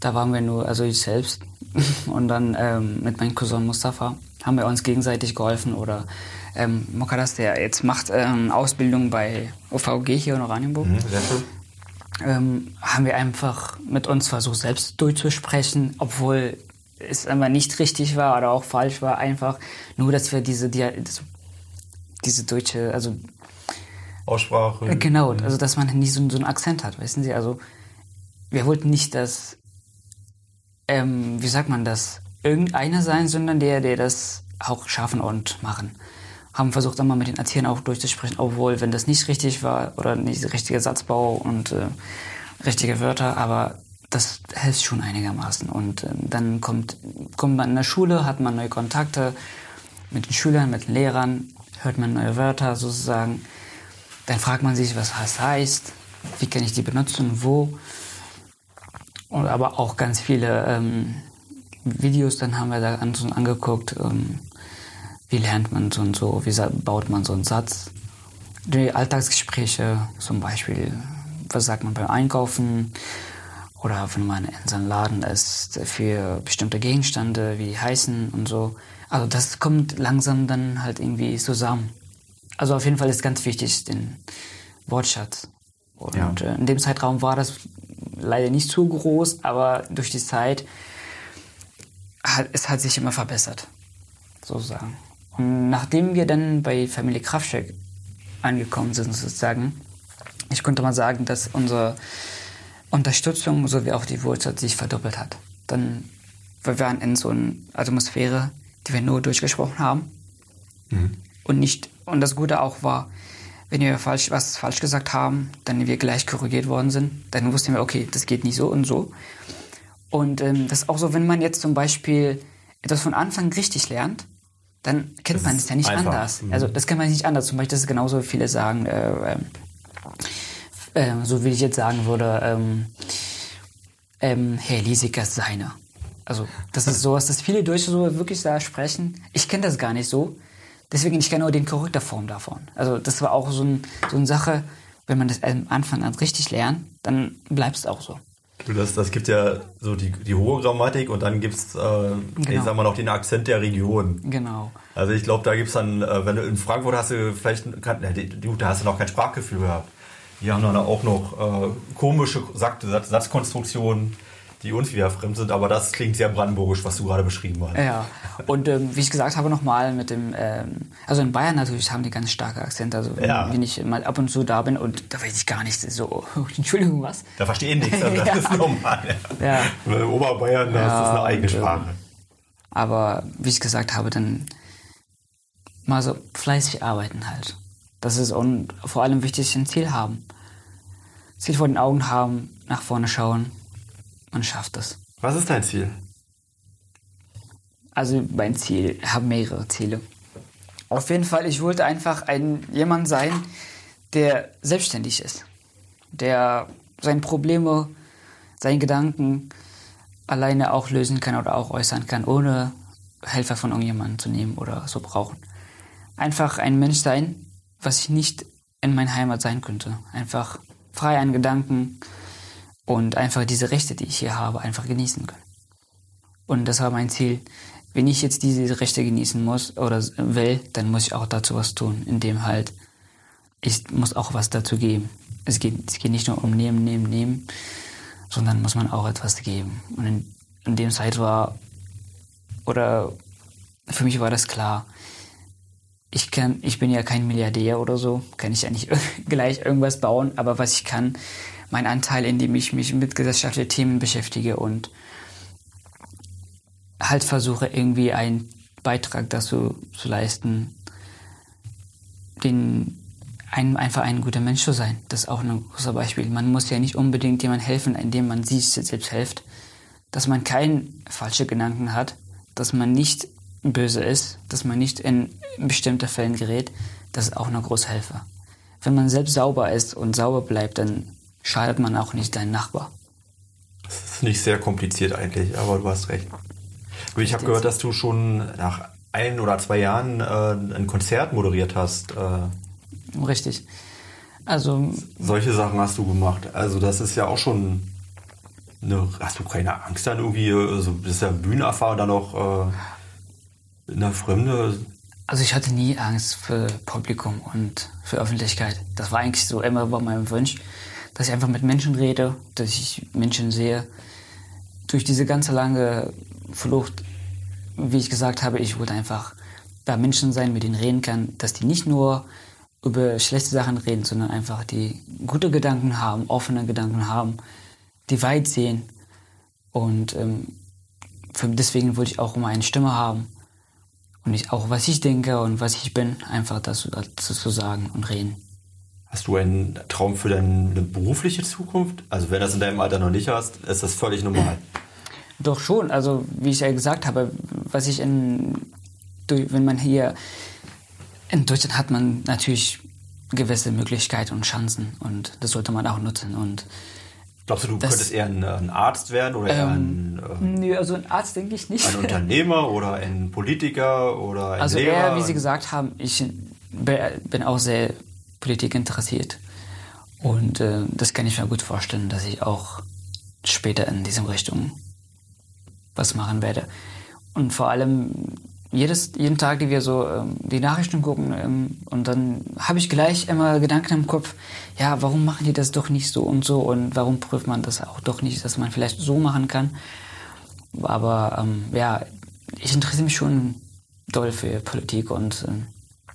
Da waren wir nur, also ich selbst und dann ähm, mit meinem Cousin Mustafa haben wir uns gegenseitig geholfen oder ähm, Mokadas, der jetzt macht ähm, Ausbildung bei OVG hier in Oranienburg. Mhm, sehr schön. Ähm, haben wir einfach mit uns versucht, selbst durchzusprechen, obwohl es einfach nicht richtig war oder auch falsch war, einfach nur, dass wir diese, die, diese deutsche, also Aussprache. Äh, genau, also dass man nicht so, so einen Akzent hat, wissen Sie, also wir wollten nicht, dass, ähm, wie sagt man das, irgendeiner sein, sondern der, der das auch schaffen und machen. Haben versucht, dann mit den Erziehern auch durchzusprechen, obwohl, wenn das nicht richtig war oder nicht der richtige Satzbau und äh, richtige Wörter, aber das hilft schon einigermaßen. Und äh, dann kommt, kommt man in der Schule, hat man neue Kontakte mit den Schülern, mit den Lehrern, hört man neue Wörter sozusagen. Dann fragt man sich, was das heißt, wie kann ich die benutzen, wo. Und aber auch ganz viele ähm, Videos, dann haben wir da angeguckt, ähm, wie lernt man so und so, wie baut man so einen Satz. Die Alltagsgespräche zum Beispiel, was sagt man beim Einkaufen, oder wenn man in seinem Laden ist für bestimmte Gegenstände, wie die heißen und so. Also das kommt langsam dann halt irgendwie zusammen. Also auf jeden Fall ist ganz wichtig den Wortschatz. Und ja. Äh, in dem Zeitraum war das leider nicht zu groß, aber durch die Zeit hat es hat sich immer verbessert, sozusagen. Und nachdem wir dann bei Familie Kraftcheck angekommen sind, sozusagen, ich konnte mal sagen, dass unser Unterstützung sowie auch die Wurzel sich verdoppelt hat. Dann, wir waren in so einer Atmosphäre, die wir nur durchgesprochen haben. Mhm. Und nicht, und das Gute auch war, wenn wir falsch, was falsch gesagt haben, dann wir gleich korrigiert worden sind, dann wussten wir, okay, das geht nicht so und so. Und ähm, das ist auch so, wenn man jetzt zum Beispiel etwas von Anfang richtig lernt, dann kennt das man es ja nicht einfach. anders. Mhm. Also das kennt man nicht anders. Zum Beispiel, das ist genauso viele sagen, äh, ähm, äh, so wie ich jetzt sagen würde, ähm, ähm, Herr Liesiger seine. Also das ist sowas, dass viele Deutsche so wirklich da sprechen. Ich kenne das gar nicht so. Deswegen, ich kenne nur den Form davon. Also das war auch so, ein, so eine Sache, wenn man das am Anfang an richtig lernt, dann bleibt es auch so. Das, das gibt ja so die, die hohe Grammatik und dann gibt es, äh, genau. ich sag mal noch den Akzent der Region. Genau. Also ich glaube, da gibt es dann, äh, wenn du in Frankfurt hast du vielleicht, kann, da hast du noch kein Sprachgefühl gehabt. Die haben dann auch noch äh, komische Satz Satzkonstruktionen, die uns wieder fremd sind, aber das klingt sehr brandenburgisch, was du gerade beschrieben hast. Ja, und ähm, wie ich gesagt habe nochmal mit dem, ähm, also in Bayern natürlich haben die ganz starke Akzente, also ja. wenn ich mal ab und zu da bin und da weiß ich gar nichts, so, Entschuldigung, was? Da verstehe ich nichts, also das ja. ist normal. Ja. ja. In Oberbayern, da ist das eine eigene und, Sprache. Ähm, aber wie ich gesagt habe, dann mal so fleißig arbeiten halt. Das ist und vor allem wichtig, ein Ziel haben. Ziel vor den Augen haben, nach vorne schauen. Man schafft es. Was ist dein Ziel? Also mein Ziel, ich habe mehrere Ziele. Auf jeden Fall, ich wollte einfach ein jemand sein, der selbstständig ist, der seine Probleme, seine Gedanken alleine auch lösen kann oder auch äußern kann, ohne Helfer von irgendjemandem zu nehmen oder so brauchen. Einfach ein Mensch sein, was ich nicht in meiner Heimat sein könnte. Einfach frei an Gedanken und einfach diese Rechte, die ich hier habe, einfach genießen können. Und das war mein Ziel. Wenn ich jetzt diese Rechte genießen muss oder will, dann muss ich auch dazu was tun, indem halt ich muss auch was dazu geben. Es geht, es geht nicht nur um nehmen, nehmen, nehmen, sondern muss man auch etwas geben. Und in, in dem Zeit war, oder für mich war das klar, ich kann, ich bin ja kein Milliardär oder so, kann ich ja nicht gleich irgendwas bauen, aber was ich kann, mein Anteil, indem ich mich mit gesellschaftlichen Themen beschäftige und halt versuche, irgendwie einen Beitrag dazu zu leisten, den, ein, einfach ein guter Mensch zu sein. Das ist auch ein großes Beispiel. Man muss ja nicht unbedingt jemandem helfen, indem man sich selbst hilft, dass man keinen falschen Gedanken hat, dass man nicht böse ist, dass man nicht in bestimmte Fällen gerät, das ist auch eine große Hilfe. Wenn man selbst sauber ist und sauber bleibt, dann schadet man auch nicht deinen Nachbar. Das ist nicht sehr kompliziert eigentlich, aber du hast recht. Ich habe gehört, dass du schon nach ein oder zwei Jahren äh, ein Konzert moderiert hast. Äh, Richtig. Also solche Sachen hast du gemacht. Also das ist ja auch schon eine, hast du keine Angst dann irgendwie, also das ist ja Bühnenerfahrung dann auch äh, in der Fremde? Also ich hatte nie Angst für Publikum und für Öffentlichkeit. Das war eigentlich so immer bei meinem Wunsch, dass ich einfach mit Menschen rede, dass ich Menschen sehe. Durch diese ganze lange Flucht, wie ich gesagt habe, ich wollte einfach da Menschen sein, mit denen reden kann, dass die nicht nur über schlechte Sachen reden, sondern einfach die gute Gedanken haben, offene Gedanken haben, die weit sehen. Und ähm, für, deswegen wollte ich auch immer eine Stimme haben. Und ich, auch was ich denke und was ich bin, einfach dazu, dazu zu sagen und reden. Hast du einen Traum für deine berufliche Zukunft? Also wenn das in deinem Alter noch nicht hast, ist das völlig normal. Doch schon. Also wie ich ja gesagt habe, was ich in, wenn man hier in Deutschland hat man natürlich gewisse Möglichkeiten und Chancen und das sollte man auch nutzen. Und Glaubst du, du das, könntest eher ein, ein, Arzt werden oder eher ähm, ein. Ähm, nö, also ein Arzt denke ich nicht. Ein Unternehmer oder ein Politiker oder ein also Lehrer? Also eher, wie Sie gesagt haben, ich bin auch sehr Politik interessiert. Und äh, das kann ich mir gut vorstellen, dass ich auch später in diese Richtung was machen werde. Und vor allem jedes, jeden Tag, die wir so ähm, die Nachrichten gucken ähm, und dann habe ich gleich immer Gedanken im Kopf, ja, warum machen die das doch nicht so und so und warum prüft man das auch doch nicht, dass man vielleicht so machen kann. Aber ähm, ja, ich interessiere mich schon doll für Politik und ähm,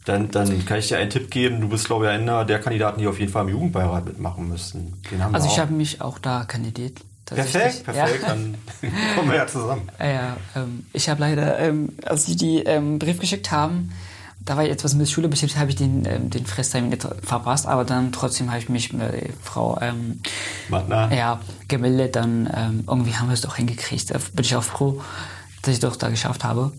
dann, dann kann ich dir einen Tipp geben. Du bist, glaube ich, einer der Kandidaten, die auf jeden Fall im Jugendbeirat mitmachen müssten. also ich habe mich auch da kandidiert. Perfekt, perfekt, ja. dann kommen wir ja zusammen. Ja, ähm, ich habe leider, ähm, als sie die ähm, Brief geschickt haben, da war ich etwas mit der Schule beschäftigt, habe ich den, ähm, den Fresstermin verpasst, aber dann trotzdem habe ich mich mit der Frau ähm, ja, gemeldet, dann ähm, irgendwie haben wir es doch hingekriegt. Da bin ich auch froh, dass ich doch da geschafft habe.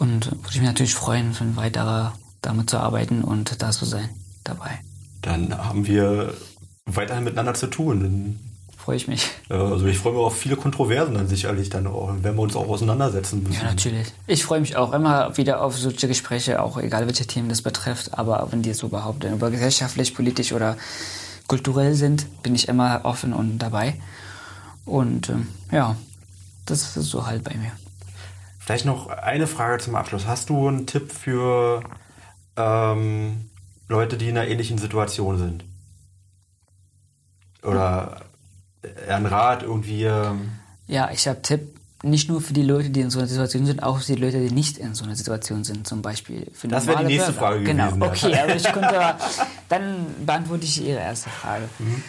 Und würde ich mich natürlich freuen, für ein weiterer damit zu arbeiten und da zu sein dabei. Dann haben wir weiterhin miteinander zu tun freue ich mich. Also ich freue mich auf viele Kontroversen dann sicherlich, dann auch, wenn wir uns auch auseinandersetzen müssen. Ja, natürlich. Ich freue mich auch immer wieder auf solche Gespräche, auch egal welche Themen das betrifft, aber wenn die so überhaupt über gesellschaftlich, politisch oder kulturell sind, bin ich immer offen und dabei. Und ähm, ja, das ist so halt bei mir. Vielleicht noch eine Frage zum Abschluss. Hast du einen Tipp für ähm, Leute, die in einer ähnlichen Situation sind? Oder ein Rat irgendwie? Ähm ja, ich habe Tipp nicht nur für die Leute, die in so einer Situation sind, auch für die Leute, die nicht in so einer Situation sind, zum Beispiel. Für das wäre die nächste Bürger. Frage genau. gewesen. Genau, okay, aber ich könnte, dann beantworte ich Ihre erste Frage. Mhm.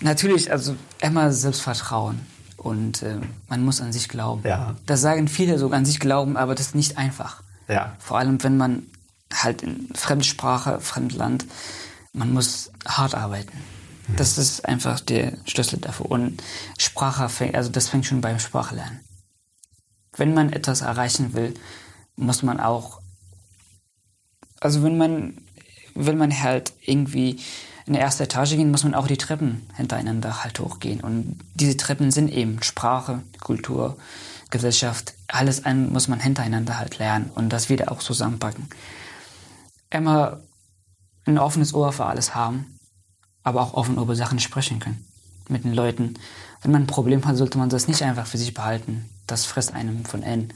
Natürlich, also immer Selbstvertrauen und äh, man muss an sich glauben. Ja. Das sagen viele so, an sich glauben, aber das ist nicht einfach. Ja. Vor allem, wenn man halt in Fremdsprache, Fremdland, man muss hart arbeiten. Das ist einfach der Schlüssel dafür. Und Sprache fängt, also das fängt schon beim Sprachlernen. Wenn man etwas erreichen will, muss man auch, also wenn man, wenn man halt irgendwie in die erste Etage gehen, muss man auch die Treppen hintereinander halt hochgehen. Und diese Treppen sind eben Sprache, Kultur, Gesellschaft, alles ein muss man hintereinander halt lernen und das wieder auch zusammenpacken. Immer ein offenes Ohr für alles haben aber auch offen über Sachen sprechen können mit den Leuten. Wenn man ein Problem hat, sollte man das nicht einfach für sich behalten. Das frisst einem von innen.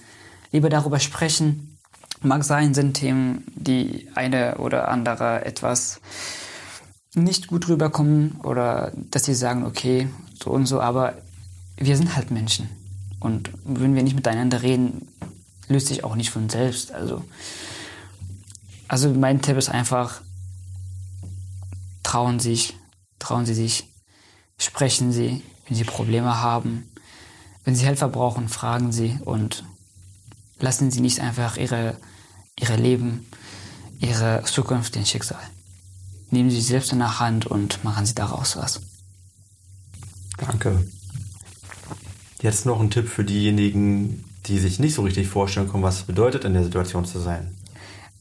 Lieber darüber sprechen. Mag sein, sind Themen, die eine oder andere etwas nicht gut rüberkommen oder dass sie sagen, okay, so und so, aber wir sind halt Menschen. Und wenn wir nicht miteinander reden, löst sich auch nicht von selbst. Also, also mein Tipp ist einfach, trauen sich, Trauen Sie sich, sprechen Sie, wenn Sie Probleme haben. Wenn Sie Helfer brauchen, fragen Sie und lassen Sie nicht einfach Ihre, Ihre Leben, Ihre Zukunft in Schicksal. Nehmen Sie sich selbst in der Hand und machen Sie daraus was. Danke. Jetzt noch ein Tipp für diejenigen, die sich nicht so richtig vorstellen können, was es bedeutet, in der Situation zu sein.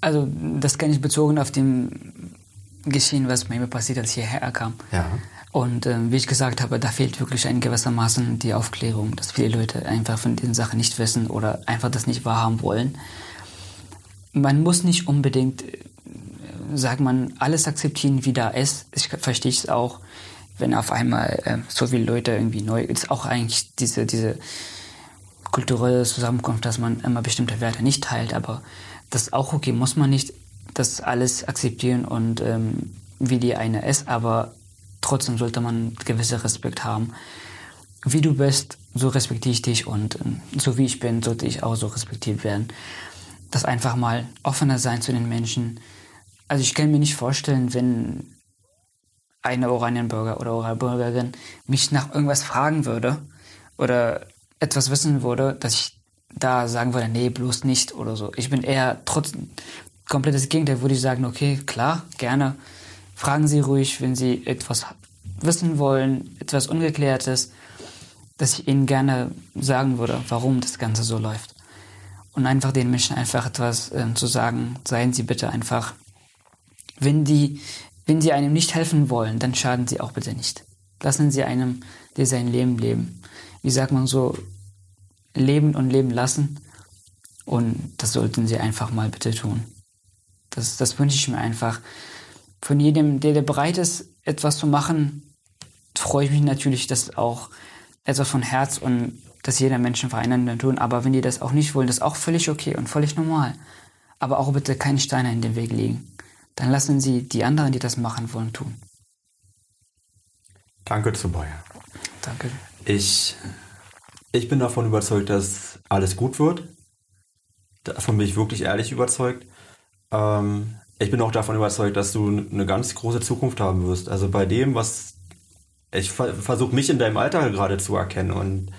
Also das kann ich bezogen auf dem Geschehen, was mir passiert, als ich hierher kam. Ja. Und äh, wie ich gesagt habe, da fehlt wirklich in gewissermaßen die Aufklärung, dass viele Leute einfach von diesen Sachen nicht wissen oder einfach das nicht wahrhaben wollen. Man muss nicht unbedingt, sagt man, alles akzeptieren, wie da ist. Ich verstehe es auch, wenn auf einmal äh, so viele Leute irgendwie neu, ist auch eigentlich diese, diese kulturelle Zusammenkunft, dass man immer bestimmte Werte nicht teilt, aber das ist auch okay, muss man nicht das alles akzeptieren und ähm, wie die eine ist, aber trotzdem sollte man gewisse Respekt haben. Wie du bist, so respektiere ich dich und ähm, so wie ich bin, sollte ich auch so respektiert werden. Das einfach mal offener sein zu den Menschen. Also ich kann mir nicht vorstellen, wenn eine Oranienbürger oder Oranienbürgerin mich nach irgendwas fragen würde oder etwas wissen würde, dass ich da sagen würde, nee, bloß nicht oder so. Ich bin eher trotzdem komplettes Gegenteil, würde ich sagen, okay, klar, gerne. Fragen Sie ruhig, wenn Sie etwas wissen wollen, etwas Ungeklärtes, dass ich Ihnen gerne sagen würde, warum das Ganze so läuft. Und einfach den Menschen einfach etwas äh, zu sagen, seien Sie bitte einfach, wenn die, wenn Sie einem nicht helfen wollen, dann schaden Sie auch bitte nicht. Lassen Sie einem, der sein Leben leben. Wie sagt man so, leben und leben lassen. Und das sollten Sie einfach mal bitte tun. Das, das wünsche ich mir einfach. Von jedem, der, der bereit ist, etwas zu machen, freue ich mich natürlich, dass auch etwas von Herz und dass jeder Menschen voreinander tun. Aber wenn die das auch nicht wollen, das ist auch völlig okay und völlig normal. Aber auch bitte keine Steine in den Weg legen. Dann lassen Sie die anderen, die das machen wollen, tun. Danke, Zubaya. Danke. Ich, ich bin davon überzeugt, dass alles gut wird. Davon bin ich wirklich ehrlich überzeugt. Ähm, ich bin auch davon überzeugt, dass du eine ganz große Zukunft haben wirst. Also bei dem, was ich versuche mich in deinem Alter gerade zu erkennen und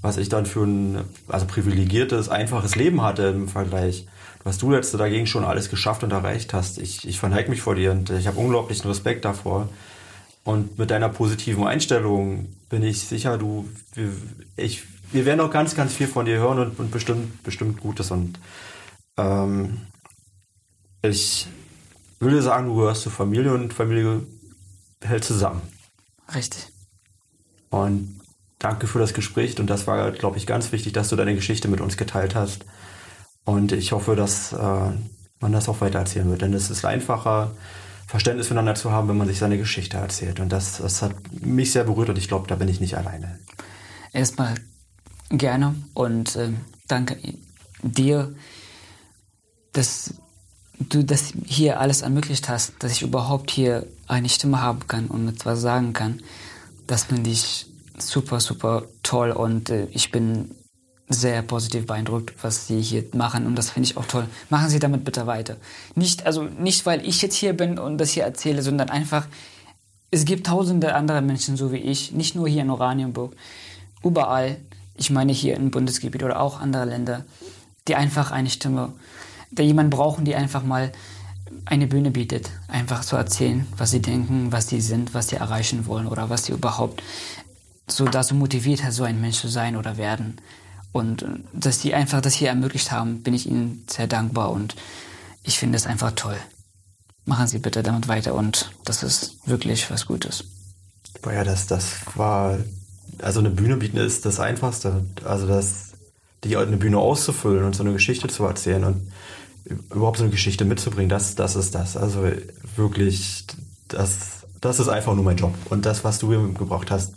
was ich dann für ein also privilegiertes, einfaches Leben hatte im Vergleich. Was du jetzt dagegen schon alles geschafft und erreicht hast. Ich, ich verneige mich vor dir und ich habe unglaublichen Respekt davor. Und mit deiner positiven Einstellung bin ich sicher, du, wir, ich, wir werden auch ganz, ganz viel von dir hören und, und bestimmt, bestimmt Gutes. Und ähm, ich würde sagen, du gehörst zur Familie und Familie hält zusammen. Richtig. Und danke für das Gespräch und das war, glaube ich, ganz wichtig, dass du deine Geschichte mit uns geteilt hast. Und ich hoffe, dass äh, man das auch weiter erzählen wird, denn es ist einfacher, Verständnis füreinander zu haben, wenn man sich seine Geschichte erzählt. Und das, das hat mich sehr berührt und ich glaube, da bin ich nicht alleine. Erstmal gerne und äh, danke dir, dass du das hier alles ermöglicht hast, dass ich überhaupt hier eine Stimme haben kann und etwas sagen kann, das finde ich super, super toll und äh, ich bin sehr positiv beeindruckt, was Sie hier machen und das finde ich auch toll. Machen Sie damit bitte weiter. Nicht, also nicht, weil ich jetzt hier bin und das hier erzähle, sondern einfach, es gibt tausende andere Menschen, so wie ich, nicht nur hier in Oranienburg, überall, ich meine hier im Bundesgebiet oder auch andere Länder, die einfach eine Stimme da jemand brauchen, die einfach mal eine Bühne bietet, einfach zu erzählen, was sie denken, was sie sind, was sie erreichen wollen oder was sie überhaupt so dazu motiviert hat, so ein Mensch zu sein oder werden. Und äh, dass die einfach das hier ermöglicht haben, bin ich ihnen sehr dankbar und ich finde es einfach toll. Machen Sie bitte damit weiter und das ist wirklich was Gutes. Ja, das, das war, also eine Bühne bieten ist das Einfachste. Also das, die eine Bühne auszufüllen und so eine Geschichte zu erzählen und überhaupt so eine Geschichte mitzubringen, das, das ist das. Also wirklich, das, das ist einfach nur mein Job. Und das, was du mir gebracht hast,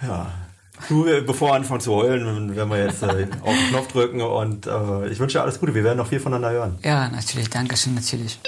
ja. Du, bevor wir anfangen zu heulen, werden wir jetzt äh, auf den Knopf drücken und äh, ich wünsche dir alles Gute. Wir werden noch viel voneinander hören. Ja, natürlich. Dankeschön, natürlich.